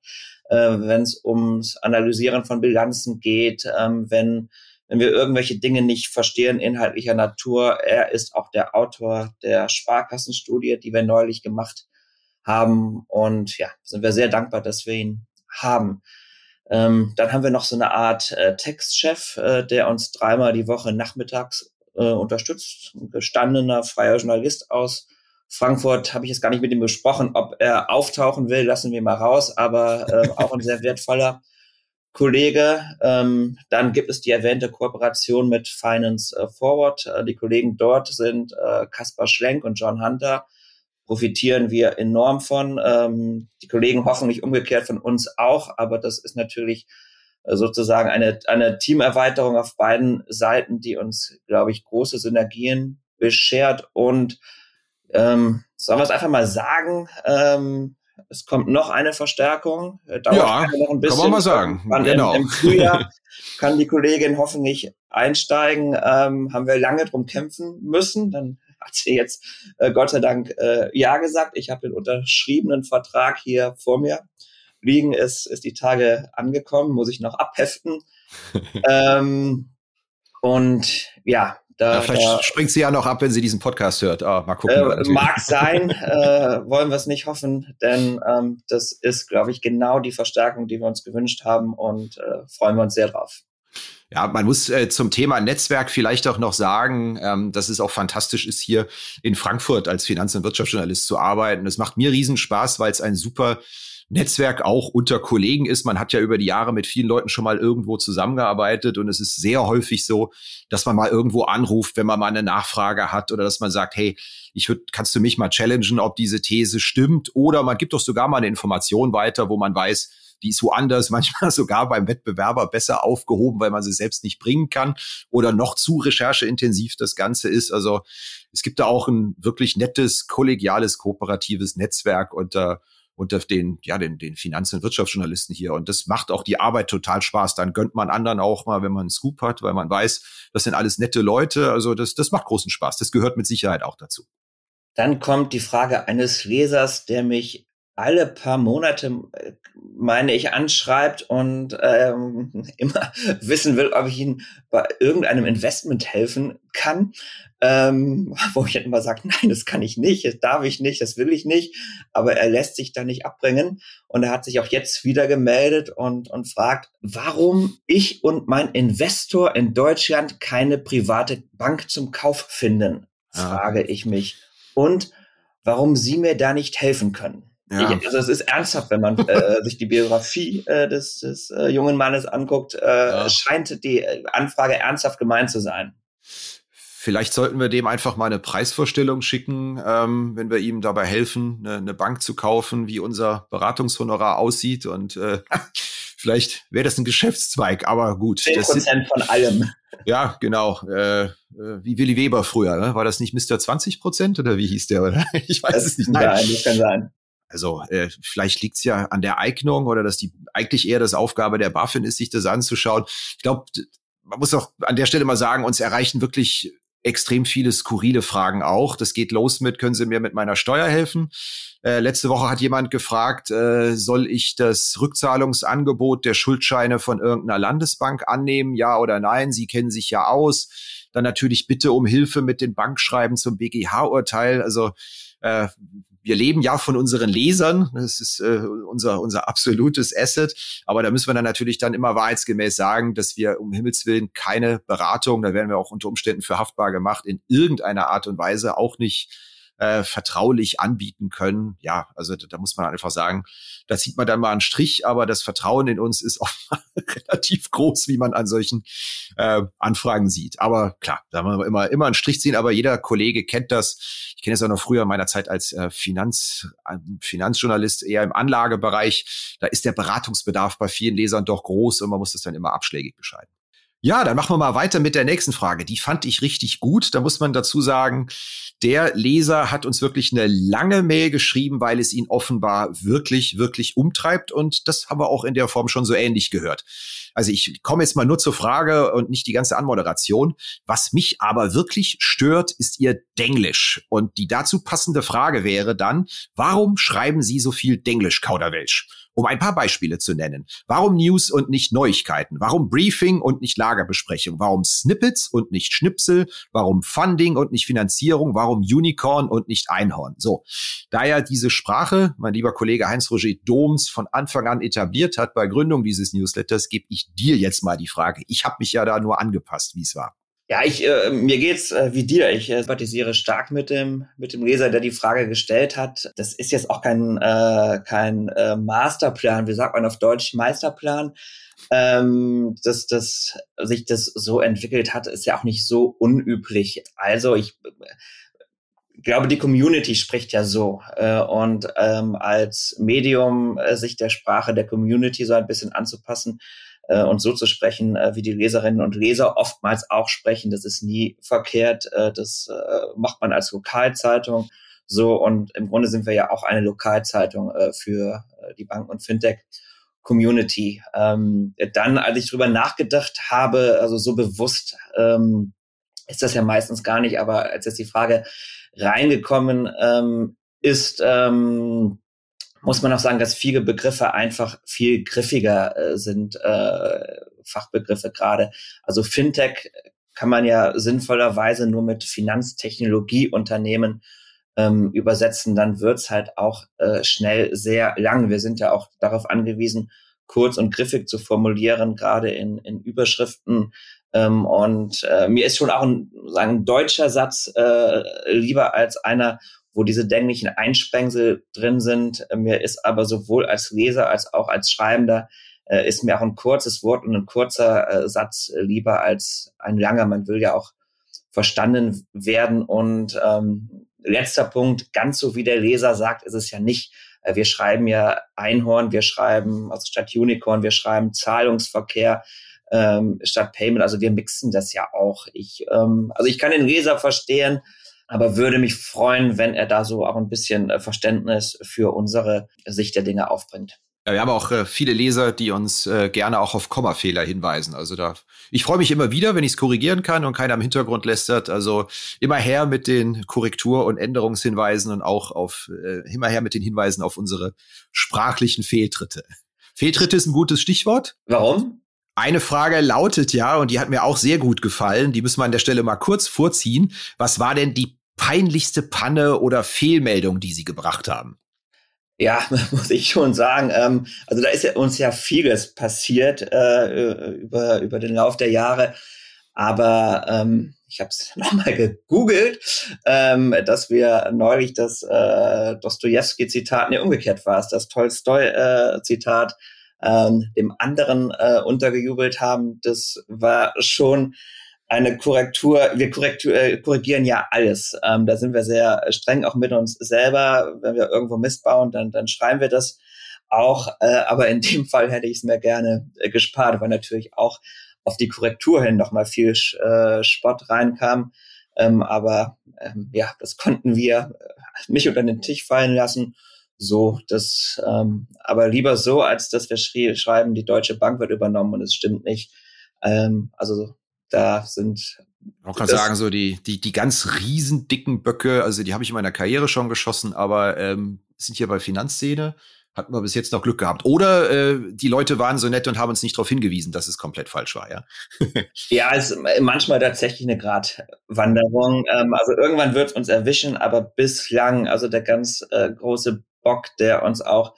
äh, wenn es ums Analysieren von Bilanzen geht, ähm, wenn wenn wir irgendwelche Dinge nicht verstehen inhaltlicher Natur. Er ist auch der Autor der Sparkassenstudie, die wir neulich gemacht haben. Und ja, sind wir sehr dankbar, dass wir ihn haben. Ähm, dann haben wir noch so eine Art äh, Textchef, äh, der uns dreimal die Woche nachmittags äh, unterstützt. Ein gestandener freier Journalist aus Frankfurt habe ich jetzt gar nicht mit ihm besprochen, ob er auftauchen will, lassen wir mal raus, aber äh, auch ein sehr wertvoller Kollege. Ähm, dann gibt es die erwähnte Kooperation mit Finance äh, Forward. Äh, die Kollegen dort sind äh, Kaspar Schlenk und John Hunter. Profitieren wir enorm von. Ähm, die Kollegen hoffentlich umgekehrt von uns auch, aber das ist natürlich äh, sozusagen eine, eine Teamerweiterung auf beiden Seiten, die uns, glaube ich, große Synergien beschert. Und ähm, sollen wir es einfach mal sagen, ähm, es kommt noch eine Verstärkung. Äh, dauert ja, noch ein bisschen. kann man mal sagen. genau. Im, Im, Frühjahr [laughs] kann die Kollegin hoffentlich einsteigen. Ähm, haben wir lange drum kämpfen müssen. Dann hat sie jetzt äh, Gott sei Dank äh, Ja gesagt. Ich habe den unterschriebenen Vertrag hier vor mir liegen. Ist, ist die Tage angekommen, muss ich noch abheften. [laughs] ähm, und ja, da, ja, vielleicht da, springt sie ja noch ab, wenn sie diesen Podcast hört. Ah, mal gucken. Äh, mag sein, äh, wollen wir es nicht hoffen, denn ähm, das ist, glaube ich, genau die Verstärkung, die wir uns gewünscht haben und äh, freuen wir uns sehr drauf. Ja, man muss äh, zum Thema Netzwerk vielleicht auch noch sagen, ähm, dass es auch fantastisch ist, hier in Frankfurt als Finanz- und Wirtschaftsjournalist zu arbeiten. Es macht mir riesen Spaß, weil es ein super Netzwerk auch unter Kollegen ist. Man hat ja über die Jahre mit vielen Leuten schon mal irgendwo zusammengearbeitet und es ist sehr häufig so, dass man mal irgendwo anruft, wenn man mal eine Nachfrage hat oder dass man sagt, hey, ich würde, kannst du mich mal challengen, ob diese These stimmt? Oder man gibt doch sogar mal eine Information weiter, wo man weiß, die ist woanders, [laughs] manchmal sogar beim Wettbewerber besser aufgehoben, weil man sie selbst nicht bringen kann oder noch zu rechercheintensiv das Ganze ist. Also es gibt da auch ein wirklich nettes, kollegiales, kooperatives Netzwerk unter unter den, ja, den, den Finanz- und Wirtschaftsjournalisten hier. Und das macht auch die Arbeit total Spaß. Dann gönnt man anderen auch mal, wenn man einen Scoop hat, weil man weiß, das sind alles nette Leute. Also das, das macht großen Spaß. Das gehört mit Sicherheit auch dazu. Dann kommt die Frage eines Lesers, der mich alle paar Monate, meine ich, anschreibt und ähm, [laughs] immer wissen will, ob ich ihm bei irgendeinem Investment helfen kann, ähm, [laughs] wo ich immer sage, nein, das kann ich nicht, das darf ich nicht, das will ich nicht, aber er lässt sich da nicht abbringen. Und er hat sich auch jetzt wieder gemeldet und, und fragt, warum ich und mein Investor in Deutschland keine private Bank zum Kauf finden, frage ich mich. Und warum Sie mir da nicht helfen können. Ja. Ich, also es ist ernsthaft, wenn man äh, [laughs] sich die Biografie äh, des, des äh, jungen Mannes anguckt, äh, ja. scheint die äh, Anfrage ernsthaft gemeint zu sein. Vielleicht sollten wir dem einfach mal eine Preisvorstellung schicken, ähm, wenn wir ihm dabei helfen, eine, eine, Bank zu kaufen, wie unser Beratungshonorar aussieht. Und äh, [laughs] vielleicht wäre das ein Geschäftszweig, aber gut. 10 Prozent von allem. [laughs] Ja, genau. Äh, äh, wie Willy Weber früher, ne? War das nicht Mr. 20 Prozent oder wie hieß der? Oder? Ich weiß das es nicht. Nein, das kann sein. Also äh, vielleicht liegt es ja an der Eignung oder dass die eigentlich eher das Aufgabe der BaFin ist, sich das anzuschauen. Ich glaube, man muss auch an der Stelle mal sagen, uns erreichen wirklich extrem viele skurrile Fragen auch. Das geht los mit, können Sie mir mit meiner Steuer helfen? Äh, letzte Woche hat jemand gefragt, äh, soll ich das Rückzahlungsangebot der Schuldscheine von irgendeiner Landesbank annehmen? Ja oder nein? Sie kennen sich ja aus. Dann natürlich bitte um Hilfe mit den Bankschreiben zum BGH-Urteil. Also äh, wir leben ja von unseren Lesern, das ist äh, unser, unser absolutes Asset, aber da müssen wir dann natürlich dann immer wahrheitsgemäß sagen, dass wir um Himmels Willen keine Beratung, da werden wir auch unter Umständen für haftbar gemacht, in irgendeiner Art und Weise auch nicht äh, vertraulich anbieten können. Ja, also da, da muss man einfach sagen, da zieht man dann mal einen Strich, aber das Vertrauen in uns ist [laughs] auch relativ groß, wie man an solchen äh, Anfragen sieht. Aber klar, da muss man immer, immer einen Strich ziehen, aber jeder Kollege kennt das. Ich kenne es auch noch früher in meiner Zeit als äh, Finanz, äh, Finanzjournalist eher im Anlagebereich. Da ist der Beratungsbedarf bei vielen Lesern doch groß und man muss das dann immer abschlägig bescheiden. Ja, dann machen wir mal weiter mit der nächsten Frage. Die fand ich richtig gut. Da muss man dazu sagen, der Leser hat uns wirklich eine lange Mail geschrieben, weil es ihn offenbar wirklich, wirklich umtreibt. Und das haben wir auch in der Form schon so ähnlich gehört. Also ich komme jetzt mal nur zur Frage und nicht die ganze Anmoderation. Was mich aber wirklich stört, ist Ihr Denglisch. Und die dazu passende Frage wäre dann, warum schreiben Sie so viel Denglisch, Kauderwelsch? Um ein paar Beispiele zu nennen. Warum News und nicht Neuigkeiten? Warum Briefing und nicht Lagerbesprechung? Warum Snippets und nicht Schnipsel? Warum Funding und nicht Finanzierung? Warum Unicorn und nicht Einhorn? So, da ja diese Sprache, mein lieber Kollege Heinz-Roger Doms von Anfang an etabliert hat bei Gründung dieses Newsletters, gebe ich dir jetzt mal die Frage. Ich habe mich ja da nur angepasst, wie es war. Ja, ich äh, mir geht's äh, wie dir. Ich äh, sympathisiere stark mit dem mit dem Leser, der die Frage gestellt hat. Das ist jetzt auch kein äh, kein äh, Masterplan. Wie sagt man auf Deutsch Meisterplan? Ähm, dass das sich das so entwickelt hat, ist ja auch nicht so unüblich. Also ich äh, glaube, die Community spricht ja so äh, und ähm, als Medium äh, sich der Sprache der Community so ein bisschen anzupassen äh, und so zu sprechen, äh, wie die Leserinnen und Leser oftmals auch sprechen. Das ist nie verkehrt. Äh, das äh, macht man als Lokalzeitung so. Und im Grunde sind wir ja auch eine Lokalzeitung äh, für äh, die Bank- und Fintech. Community. Ähm, dann, als ich drüber nachgedacht habe, also so bewusst ähm, ist das ja meistens gar nicht, aber als jetzt die Frage reingekommen ähm, ist, ähm, muss man auch sagen, dass viele Begriffe einfach viel griffiger äh, sind, äh, Fachbegriffe gerade. Also Fintech kann man ja sinnvollerweise nur mit Finanztechnologieunternehmen ähm, übersetzen, dann wird's halt auch äh, schnell sehr lang. Wir sind ja auch darauf angewiesen, kurz und griffig zu formulieren, gerade in, in Überschriften. Ähm, und äh, mir ist schon auch ein, sagen, ein deutscher Satz äh, lieber als einer, wo diese dänglichen Einsprengsel drin sind. Mir ist aber sowohl als Leser als auch als Schreibender äh, ist mir auch ein kurzes Wort und ein kurzer äh, Satz lieber als ein langer. Man will ja auch verstanden werden. Und ähm, letzter Punkt, ganz so wie der Leser sagt, ist es ja nicht. Äh, wir schreiben ja Einhorn, wir schreiben, also statt Unicorn, wir schreiben Zahlungsverkehr ähm, statt Payment. Also wir mixen das ja auch. Ich, ähm, also ich kann den Leser verstehen, aber würde mich freuen, wenn er da so auch ein bisschen äh, Verständnis für unsere Sicht der Dinge aufbringt. Ja, wir haben auch äh, viele Leser, die uns äh, gerne auch auf Kommafehler hinweisen. Also da, ich freue mich immer wieder, wenn ich es korrigieren kann und keiner im Hintergrund lästert. Also immer her mit den Korrektur- und Änderungshinweisen und auch auf äh, immer her mit den Hinweisen auf unsere sprachlichen Fehltritte. Fehltritte ist ein gutes Stichwort. Warum? Eine Frage lautet ja, und die hat mir auch sehr gut gefallen, die müssen wir an der Stelle mal kurz vorziehen. Was war denn die peinlichste Panne oder Fehlmeldung, die Sie gebracht haben? Ja, [laughs] muss ich schon sagen. Ähm, also da ist ja uns ja vieles passiert äh, über, über den Lauf der Jahre. Aber ähm, ich habe es [laughs] nochmal gegoogelt, ähm, dass wir neulich das äh, Dostoevsky-Zitat, nee, umgekehrt war es, das Tolstoi-Zitat äh, ähm, dem anderen äh, untergejubelt haben. Das war schon eine Korrektur, wir korrektur, äh, korrigieren ja alles. Ähm, da sind wir sehr streng auch mit uns selber. Wenn wir irgendwo Mist bauen, dann, dann schreiben wir das auch. Äh, aber in dem Fall hätte ich es mir gerne äh, gespart, weil natürlich auch auf die Korrektur hin nochmal viel äh, Spott reinkam. Ähm, aber ähm, ja, das konnten wir äh, nicht unter den Tisch fallen lassen. So, das, ähm, aber lieber so, als dass wir schreiben, die Deutsche Bank wird übernommen und es stimmt nicht. Ähm, also da sind Man kann sagen, so die, die, die ganz riesen dicken Böcke, also die habe ich in meiner Karriere schon geschossen, aber ähm, sind hier bei Finanzszene hatten wir bis jetzt noch Glück gehabt. Oder äh, die Leute waren so nett und haben uns nicht darauf hingewiesen, dass es komplett falsch war, ja. [laughs] ja, es ist manchmal tatsächlich eine Gratwanderung. Ähm, also irgendwann wird es uns erwischen, aber bislang, also der ganz äh, große Bock, der uns auch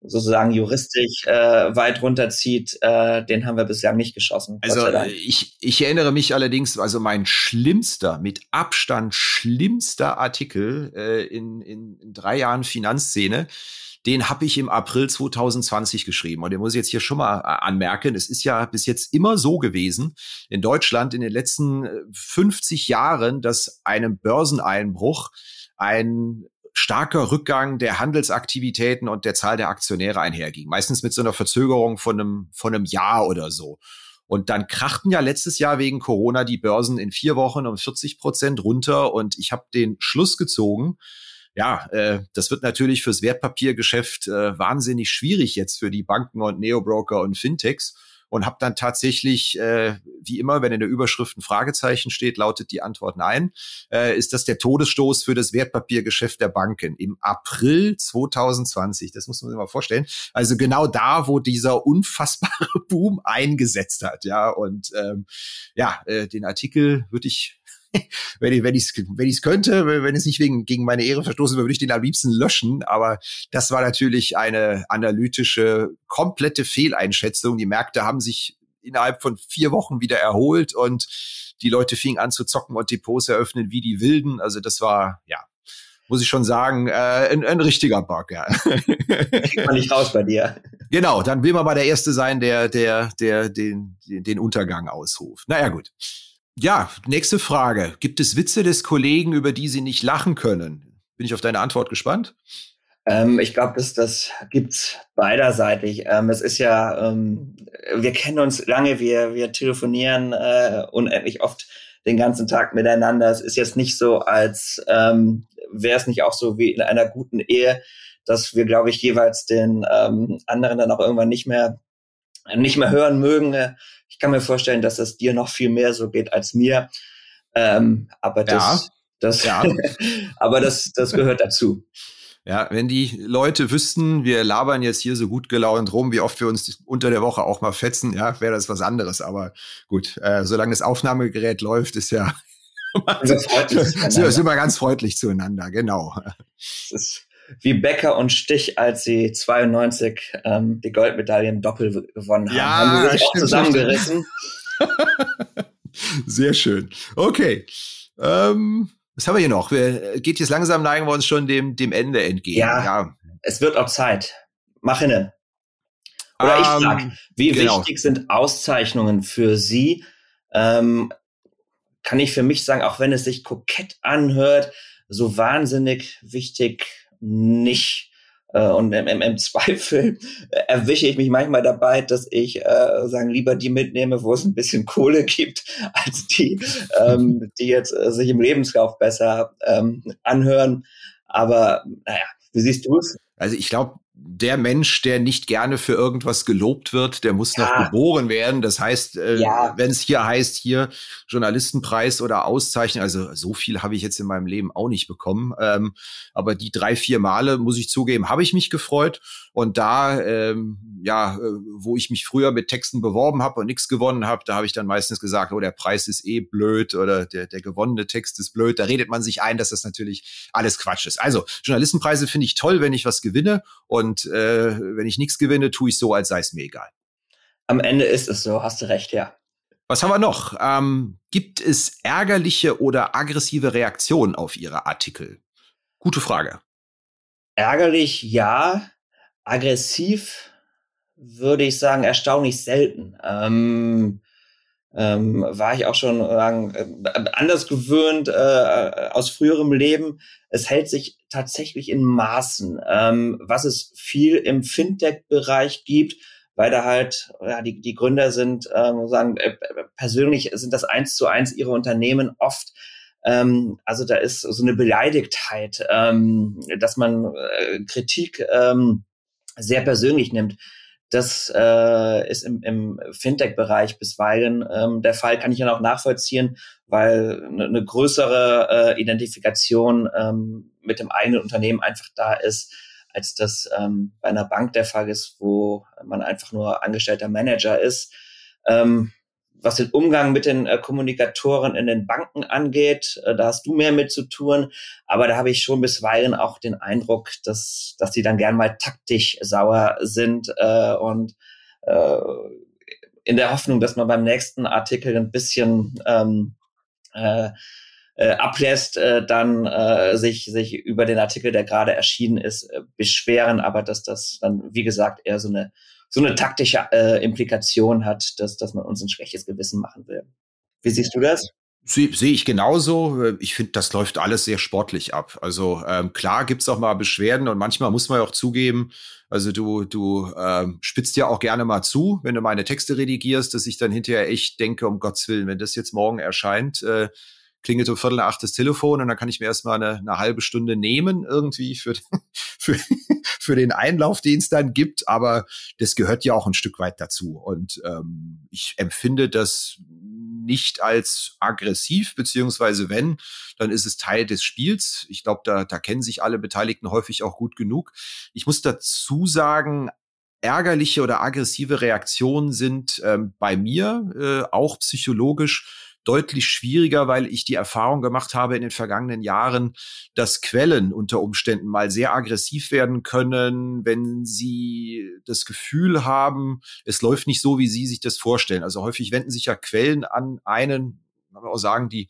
sozusagen juristisch äh, weit runterzieht, äh, den haben wir bislang nicht geschossen. Also ich, ich erinnere mich allerdings, also mein schlimmster, mit Abstand schlimmster Artikel äh, in, in, in drei Jahren Finanzszene, den habe ich im April 2020 geschrieben. Und den muss ich jetzt hier schon mal äh, anmerken. Es ist ja bis jetzt immer so gewesen in Deutschland in den letzten 50 äh, Jahren, dass einem Börseneinbruch ein starker Rückgang der Handelsaktivitäten und der Zahl der Aktionäre einherging. Meistens mit so einer Verzögerung von einem, von einem Jahr oder so. Und dann krachten ja letztes Jahr wegen Corona die Börsen in vier Wochen um 40 Prozent runter. Und ich habe den Schluss gezogen, ja, äh, das wird natürlich fürs Wertpapiergeschäft äh, wahnsinnig schwierig jetzt für die Banken und Neobroker und Fintechs und habe dann tatsächlich, äh, wie immer, wenn in der Überschrift ein Fragezeichen steht, lautet die Antwort nein. Äh, ist das der Todesstoß für das Wertpapiergeschäft der Banken im April 2020? Das muss man sich mal vorstellen. Also genau da, wo dieser unfassbare [laughs] Boom eingesetzt hat. Ja, und ähm, ja, äh, den Artikel würde ich [laughs] wenn ich wenn ich wenn ich könnte, wenn es nicht wegen gegen meine Ehre verstoßen würde, würde ich den am liebsten löschen. Aber das war natürlich eine analytische komplette Fehleinschätzung. Die Märkte haben sich innerhalb von vier Wochen wieder erholt und die Leute fingen an zu zocken und Depots eröffnen wie die Wilden. Also das war ja muss ich schon sagen, äh, ein, ein richtiger Bug, ja. [laughs] Kriegt man nicht raus bei dir. Genau, dann will man mal der Erste sein, der, der, der den, den Untergang ausruft. Naja, gut. Ja, nächste Frage. Gibt es Witze des Kollegen, über die Sie nicht lachen können? Bin ich auf deine Antwort gespannt. Ähm, ich glaube, das, das gibt's beiderseitig. Ähm, es ist ja, ähm, wir kennen uns lange, wir, wir telefonieren äh, unendlich oft den ganzen Tag miteinander. Es ist jetzt nicht so, als ähm, wäre es nicht auch so wie in einer guten Ehe, dass wir, glaube ich, jeweils den ähm, anderen dann auch irgendwann nicht mehr nicht mehr hören mögen. Ich kann mir vorstellen, dass es dir noch viel mehr so geht als mir. Ähm, aber das, ja. das, [laughs] ja. aber das, das gehört dazu. Ja, wenn die Leute wüssten, wir labern jetzt hier so gut gelaunt rum, wie oft wir uns unter der Woche auch mal fetzen, ja, wäre das was anderes. Aber gut, äh, solange das Aufnahmegerät läuft, ist ja sind [laughs] wir ganz freundlich zueinander, genau. Das ist wie Becker und Stich, als sie 92 ähm, die Goldmedaille im Doppel gewonnen haben. Ja, haben sie sich auch zusammengerissen. [laughs] Sehr schön. Okay. Ähm, was haben wir hier noch? Wir, geht jetzt langsam, neigen wir uns schon dem, dem Ende entgegen. Ja, ja. es wird auch Zeit. Mach hinne. Oder um, ich ähm, frage, wie genau. wichtig sind Auszeichnungen für Sie? Ähm, kann ich für mich sagen, auch wenn es sich kokett anhört, so wahnsinnig wichtig nicht. Äh, und im, im, im [laughs] Zweifel erwische ich mich manchmal dabei, dass ich äh, sagen lieber die mitnehme, wo es ein bisschen Kohle gibt, [laughs] als die, ähm, die jetzt äh, sich im Lebenslauf besser ähm, anhören. Aber naja, wie siehst du es? Also ich glaube, der Mensch, der nicht gerne für irgendwas gelobt wird, der muss ja. noch geboren werden. Das heißt, äh, ja. wenn es hier heißt, hier Journalistenpreis oder Auszeichnung, also so viel habe ich jetzt in meinem Leben auch nicht bekommen. Ähm, aber die drei, vier Male, muss ich zugeben, habe ich mich gefreut. Und da, ähm, ja, äh, wo ich mich früher mit Texten beworben habe und nichts gewonnen habe, da habe ich dann meistens gesagt, oh, der Preis ist eh blöd oder der, der gewonnene Text ist blöd. Da redet man sich ein, dass das natürlich alles Quatsch ist. Also Journalistenpreise finde ich toll, wenn ich was gewinne. Und äh, wenn ich nichts gewinne, tue ich so, als sei es mir egal. Am Ende ist es so, hast du recht, ja. Was haben wir noch? Ähm, gibt es ärgerliche oder aggressive Reaktionen auf Ihre Artikel? Gute Frage. Ärgerlich, ja aggressiv würde ich sagen, erstaunlich selten. Ähm, ähm, war ich auch schon äh, anders gewöhnt äh, aus früherem Leben. Es hält sich tatsächlich in Maßen, ähm, was es viel im Fintech-Bereich gibt, weil da halt ja, die, die Gründer sind, ähm, sagen, äh, persönlich sind das eins zu eins ihre Unternehmen oft. Ähm, also da ist so eine Beleidigtheit, ähm, dass man äh, Kritik ähm, sehr persönlich nimmt. Das äh, ist im, im Fintech-Bereich bisweilen ähm, der Fall, kann ich dann auch nachvollziehen, weil eine, eine größere äh, Identifikation ähm, mit dem eigenen Unternehmen einfach da ist, als das ähm, bei einer Bank der Fall ist, wo man einfach nur angestellter Manager ist. Ähm, was den Umgang mit den äh, Kommunikatoren in den Banken angeht, äh, da hast du mehr mit zu tun. Aber da habe ich schon bisweilen auch den Eindruck, dass, dass die dann gern mal taktisch sauer sind äh, und äh, in der Hoffnung, dass man beim nächsten Artikel ein bisschen ähm, äh, äh, ablässt, äh, dann äh, sich, sich über den Artikel, der gerade erschienen ist, äh, beschweren, aber dass das dann, wie gesagt, eher so eine so eine taktische äh, Implikation hat, dass, dass man uns ein schlechtes Gewissen machen will. Wie siehst du das? Sehe seh ich genauso. Ich finde, das läuft alles sehr sportlich ab. Also ähm, klar gibt's auch mal Beschwerden und manchmal muss man ja auch zugeben, also du, du ähm, spitzt ja auch gerne mal zu, wenn du meine Texte redigierst, dass ich dann hinterher echt denke, um Gottes Willen, wenn das jetzt morgen erscheint, äh, klingelt um Viertel nach acht das Telefon und dann kann ich mir erstmal eine, eine halbe Stunde nehmen irgendwie für, [laughs] für, für den Einlauf, den es dann gibt. Aber das gehört ja auch ein Stück weit dazu. Und ähm, ich empfinde das nicht als aggressiv, beziehungsweise wenn, dann ist es Teil des Spiels. Ich glaube, da, da kennen sich alle Beteiligten häufig auch gut genug. Ich muss dazu sagen, ärgerliche oder aggressive Reaktionen sind ähm, bei mir äh, auch psychologisch deutlich schwieriger, weil ich die Erfahrung gemacht habe in den vergangenen Jahren, dass Quellen unter Umständen mal sehr aggressiv werden können, wenn sie das Gefühl haben, es läuft nicht so, wie sie sich das vorstellen. Also häufig wenden sich ja Quellen an einen, kann man auch sagen, die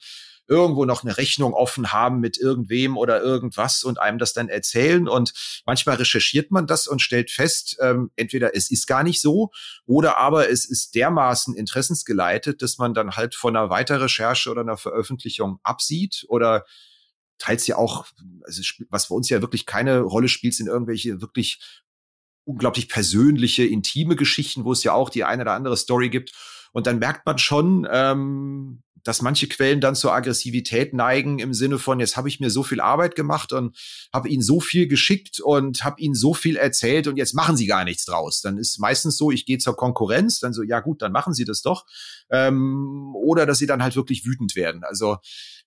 irgendwo noch eine Rechnung offen haben mit irgendwem oder irgendwas und einem das dann erzählen. Und manchmal recherchiert man das und stellt fest, ähm, entweder es ist gar nicht so oder aber es ist dermaßen interessensgeleitet, dass man dann halt von einer weiteren Recherche oder einer Veröffentlichung absieht oder teils ja auch, also was bei uns ja wirklich keine Rolle spielt, sind irgendwelche wirklich unglaublich persönliche, intime Geschichten, wo es ja auch die eine oder andere Story gibt. Und dann merkt man schon, ähm, dass manche Quellen dann zur Aggressivität neigen im Sinne von, jetzt habe ich mir so viel Arbeit gemacht und habe ihnen so viel geschickt und habe ihnen so viel erzählt und jetzt machen sie gar nichts draus. Dann ist meistens so, ich gehe zur Konkurrenz, dann so, ja gut, dann machen sie das doch. Ähm, oder dass sie dann halt wirklich wütend werden. Also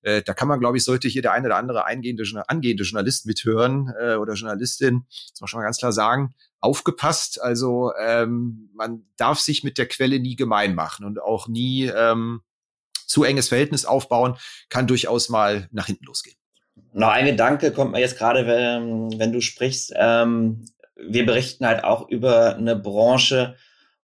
äh, da kann man, glaube ich, sollte hier der eine oder andere eingehende, angehende Journalist mithören äh, oder Journalistin, das muss man schon mal ganz klar sagen, aufgepasst. Also ähm, man darf sich mit der Quelle nie gemein machen und auch nie ähm, zu enges Verhältnis aufbauen, kann durchaus mal nach hinten losgehen. Noch ein Gedanke kommt mir jetzt gerade, wenn, wenn du sprichst. Ähm, wir berichten halt auch über eine Branche,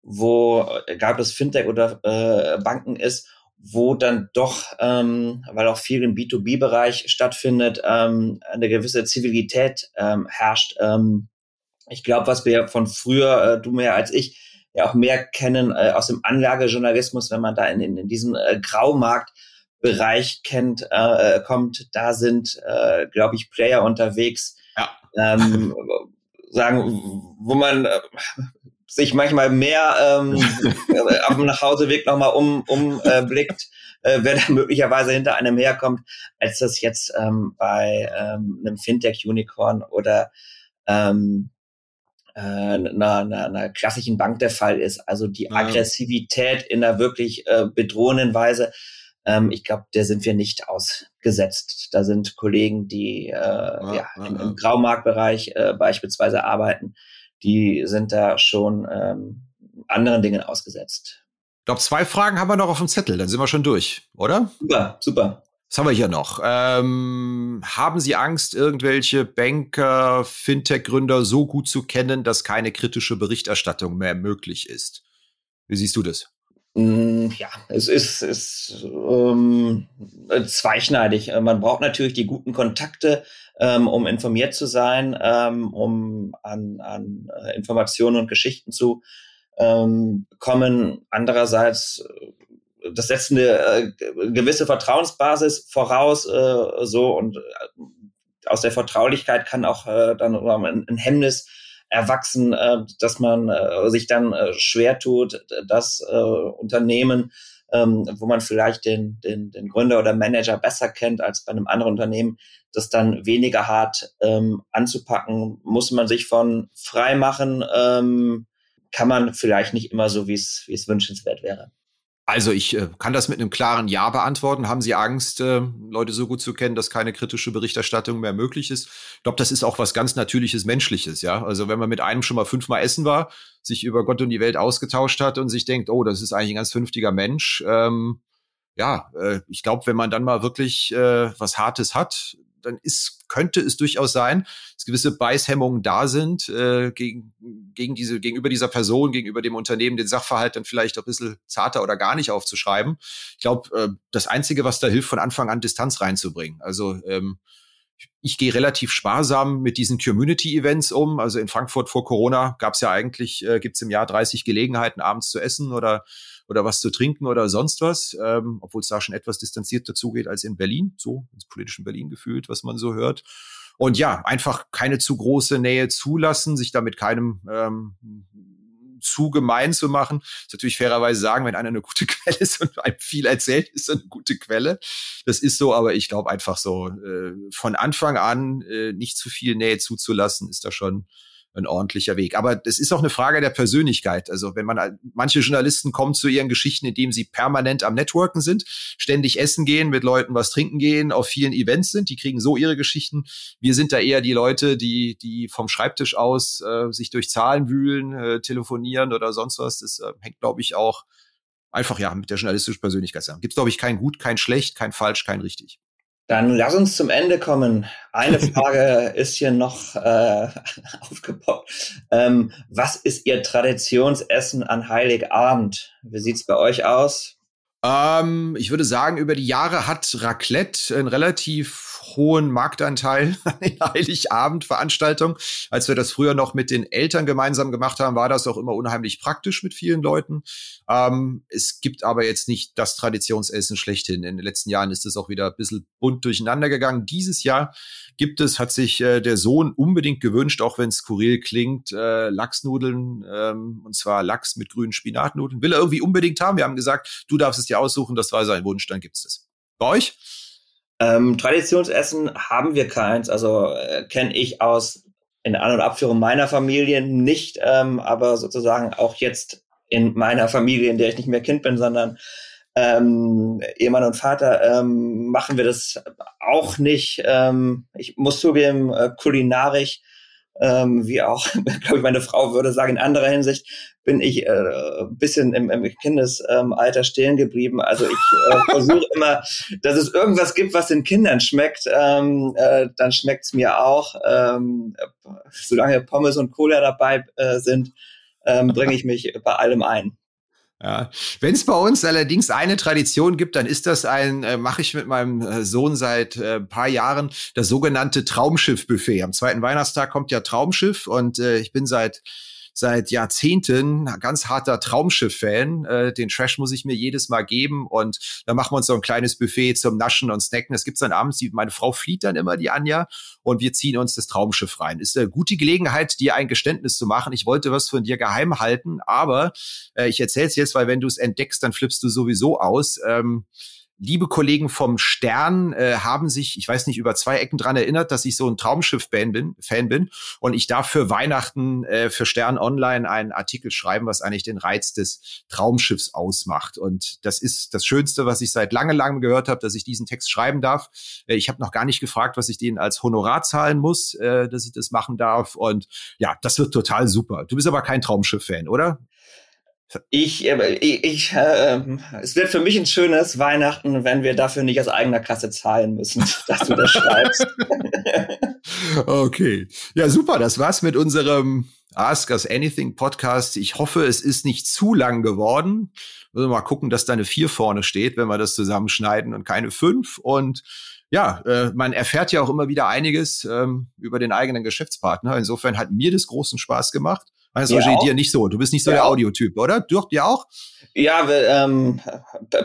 wo, egal ob es Fintech oder äh, Banken ist, wo dann doch, ähm, weil auch viel im B2B-Bereich stattfindet, ähm, eine gewisse Zivilität ähm, herrscht. Ähm, ich glaube, was wir von früher, äh, du mehr als ich, ja auch mehr kennen äh, aus dem Anlagejournalismus, wenn man da in, in, in diesem äh, Graumarktbereich kennt, äh, kommt, da sind, äh, glaube ich, Player unterwegs, ja. ähm, sagen, wo man äh, sich manchmal mehr ähm, [laughs] auf dem Nachhauseweg nochmal um, umblickt, äh, wer da möglicherweise hinter einem herkommt, als das jetzt ähm, bei ähm, einem Fintech-Unicorn oder ähm, äh, einer, einer, einer klassischen Bank der Fall ist. Also die Aggressivität in einer wirklich äh, bedrohenden Weise. Ähm, ich glaube, der sind wir nicht ausgesetzt. Da sind Kollegen, die äh, ja, ja, im, im Graumarktbereich äh, beispielsweise arbeiten, die sind da schon ähm, anderen Dingen ausgesetzt. Ich glaube, zwei Fragen haben wir noch auf dem Zettel, dann sind wir schon durch, oder? Super, super. Was haben wir hier noch? Ähm, haben Sie Angst, irgendwelche Banker, Fintech-Gründer so gut zu kennen, dass keine kritische Berichterstattung mehr möglich ist? Wie siehst du das? Mm, ja, es ist, ist ähm, zweischneidig. Äh, man braucht natürlich die guten Kontakte, ähm, um informiert zu sein, ähm, um an, an äh, Informationen und Geschichten zu ähm, kommen. Andererseits das setzt eine äh, gewisse Vertrauensbasis voraus, äh, so und äh, aus der Vertraulichkeit kann auch äh, dann ein, ein Hemmnis erwachsen, äh, dass man äh, sich dann schwer tut, das Unternehmen, ähm, wo man vielleicht den, den, den Gründer oder Manager besser kennt als bei einem anderen Unternehmen, das dann weniger hart ähm, anzupacken, muss man sich von frei machen. Ähm, kann man vielleicht nicht immer so, wie es wünschenswert wäre. Also ich äh, kann das mit einem klaren Ja beantworten. Haben Sie Angst, äh, Leute so gut zu kennen, dass keine kritische Berichterstattung mehr möglich ist? Ich glaube, das ist auch was ganz Natürliches, Menschliches, ja. Also wenn man mit einem schon mal fünfmal essen war, sich über Gott und die Welt ausgetauscht hat und sich denkt, oh, das ist eigentlich ein ganz vernünftiger Mensch. Ähm, ja, äh, ich glaube, wenn man dann mal wirklich äh, was Hartes hat, dann ist, könnte es durchaus sein, dass gewisse Beißhemmungen da sind äh, gegen, gegen diese, gegenüber dieser Person, gegenüber dem Unternehmen, den Sachverhalt dann vielleicht ein bisschen zarter oder gar nicht aufzuschreiben. Ich glaube, äh, das Einzige, was da hilft, von Anfang an Distanz reinzubringen. Also ähm, ich gehe relativ sparsam mit diesen Community-Events um. Also in Frankfurt vor Corona gab es ja eigentlich, äh, gibt es im Jahr 30 Gelegenheiten, abends zu essen oder oder was zu trinken oder sonst was, ähm, obwohl es da schon etwas distanzierter zugeht als in Berlin, so ins politischen Berlin gefühlt, was man so hört. Und ja, einfach keine zu große Nähe zulassen, sich damit keinem ähm, zu gemein zu machen. Ist natürlich fairerweise sagen, wenn einer eine gute [laughs] Quelle ist und einem viel erzählt, ist er eine gute Quelle. Das ist so, aber ich glaube einfach so, äh, von Anfang an äh, nicht zu viel Nähe zuzulassen, ist da schon ein ordentlicher Weg. Aber es ist auch eine Frage der Persönlichkeit. Also wenn man, manche Journalisten kommen zu ihren Geschichten, indem sie permanent am Networken sind, ständig essen gehen, mit Leuten was trinken gehen, auf vielen Events sind, die kriegen so ihre Geschichten. Wir sind da eher die Leute, die, die vom Schreibtisch aus äh, sich durch Zahlen wühlen, äh, telefonieren oder sonst was. Das äh, hängt, glaube ich, auch einfach ja mit der journalistischen Persönlichkeit zusammen. Gibt es, glaube ich, kein gut, kein schlecht, kein falsch, kein richtig. Dann lass uns zum Ende kommen. Eine [laughs] Frage ist hier noch äh, [laughs] aufgepoppt. Ähm, was ist Ihr Traditionsessen an Heiligabend? Wie sieht's bei euch aus? Ähm, ich würde sagen, über die Jahre hat Raclette einen relativ hohen Marktanteil [laughs] in Heiligabendveranstaltungen. Als wir das früher noch mit den Eltern gemeinsam gemacht haben, war das auch immer unheimlich praktisch mit vielen Leuten. Ähm, es gibt aber jetzt nicht das Traditionsessen schlechthin. In den letzten Jahren ist es auch wieder ein bisschen bunt durcheinander gegangen. Dieses Jahr gibt es, hat sich äh, der Sohn unbedingt gewünscht, auch wenn es skurril klingt, äh, Lachsnudeln, ähm, und zwar Lachs mit grünen Spinatnudeln. Will er irgendwie unbedingt haben. Wir haben gesagt, du darfst es dir aussuchen, das war sein Wunsch, dann gibt's das. Bei euch? Ähm, Traditionsessen haben wir keins, also äh, kenne ich aus in An- und Abführung meiner Familie nicht, ähm, aber sozusagen auch jetzt in meiner Familie, in der ich nicht mehr Kind bin, sondern ähm, Ehemann und Vater, ähm, machen wir das auch nicht. Ähm, ich muss zugeben, äh, kulinarisch ähm, wie auch, [laughs] glaube ich, meine Frau würde sagen, in anderer Hinsicht bin ich äh, bisschen im, im Kindesalter stehen geblieben. Also ich äh, [laughs] versuche immer, dass es irgendwas gibt, was den Kindern schmeckt, ähm, äh, dann schmeckt's mir auch. Ähm, solange Pommes und Cola dabei äh, sind, ähm, bringe ich mich bei allem ein. Ja. Wenn es bei uns allerdings eine Tradition gibt, dann ist das ein, äh, mache ich mit meinem äh, Sohn seit äh, paar Jahren, das sogenannte Traumschiff-Buffet. Am zweiten Weihnachtstag kommt ja Traumschiff und äh, ich bin seit seit Jahrzehnten ganz harter Traumschiff-Fan. Äh, den Trash muss ich mir jedes Mal geben und da machen wir uns so ein kleines Buffet zum Naschen und Snacken. Das gibt's dann abends. Die, meine Frau flieht dann immer, die Anja, und wir ziehen uns das Traumschiff rein. Ist eine gute Gelegenheit, dir ein Geständnis zu machen. Ich wollte was von dir geheim halten, aber äh, ich erzähle es jetzt, weil wenn du es entdeckst, dann flippst du sowieso aus. Ähm, liebe Kollegen vom Stern äh, haben sich, ich weiß nicht, über zwei Ecken dran erinnert, dass ich so ein Traumschiff-Fan bin, Fan bin und ich darf für Weihnachten äh, für Stern Online einen Artikel schreiben, was eigentlich den Reiz des Traumschiffs ausmacht. Und das ist das Schönste, was ich seit lange, langem gehört habe, dass ich diesen Text schreiben darf. Äh, ich habe noch gar nicht gefragt, was ich denen als Honorar zahlen muss, äh, dass ich das machen darf. Und ja, das wird total super. Du bist aber kein Traumschiff-Fan, oder? Ich, äh, ich, ich äh, es wird für mich ein schönes Weihnachten, wenn wir dafür nicht aus eigener Kasse zahlen müssen, [laughs] dass du das schreibst. [laughs] okay. Ja, super. Das war's mit unserem Ask Us Anything Podcast. Ich hoffe, es ist nicht zu lang geworden. Also mal gucken, dass da eine vier vorne steht, wenn wir das zusammenschneiden und keine fünf. Und ja, äh, man erfährt ja auch immer wieder einiges ähm, über den eigenen Geschäftspartner. Insofern hat mir das großen Spaß gemacht. Also ja, dir nicht so. Du bist nicht so ja. der Audiotyp, oder? Du dir auch? Ja, ähm,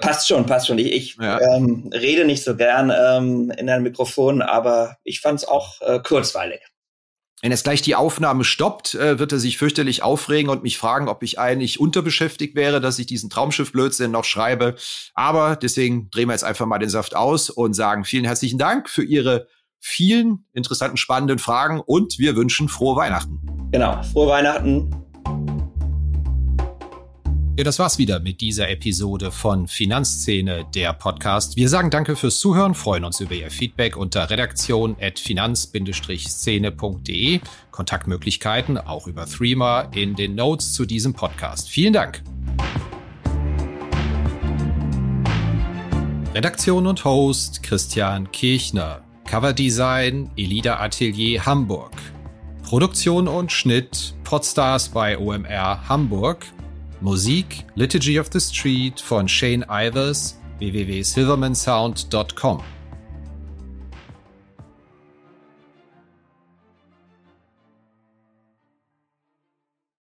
passt schon, passt schon. Ich, ich ja. ähm, rede nicht so gern ähm, in einem Mikrofon, aber ich fand es auch äh, kurzweilig. Wenn jetzt gleich die Aufnahme stoppt, äh, wird er sich fürchterlich aufregen und mich fragen, ob ich eigentlich unterbeschäftigt wäre, dass ich diesen Traumschiff-Blödsinn noch schreibe. Aber deswegen drehen wir jetzt einfach mal den Saft aus und sagen vielen herzlichen Dank für Ihre vielen interessanten, spannenden Fragen und wir wünschen frohe Weihnachten. Genau, frohe Weihnachten. Ja, das war's wieder mit dieser Episode von Finanzszene, der Podcast. Wir sagen danke fürs Zuhören, freuen uns über Ihr Feedback unter redaktion.finanz-szene.de. Kontaktmöglichkeiten auch über Threema in den Notes zu diesem Podcast. Vielen Dank. Redaktion und Host Christian Kirchner. Coverdesign Elida Atelier Hamburg. Produktion und Schnitt Podstars bei OMR Hamburg. Musik Liturgy of the Street von Shane Ivers www.silvermansound.com.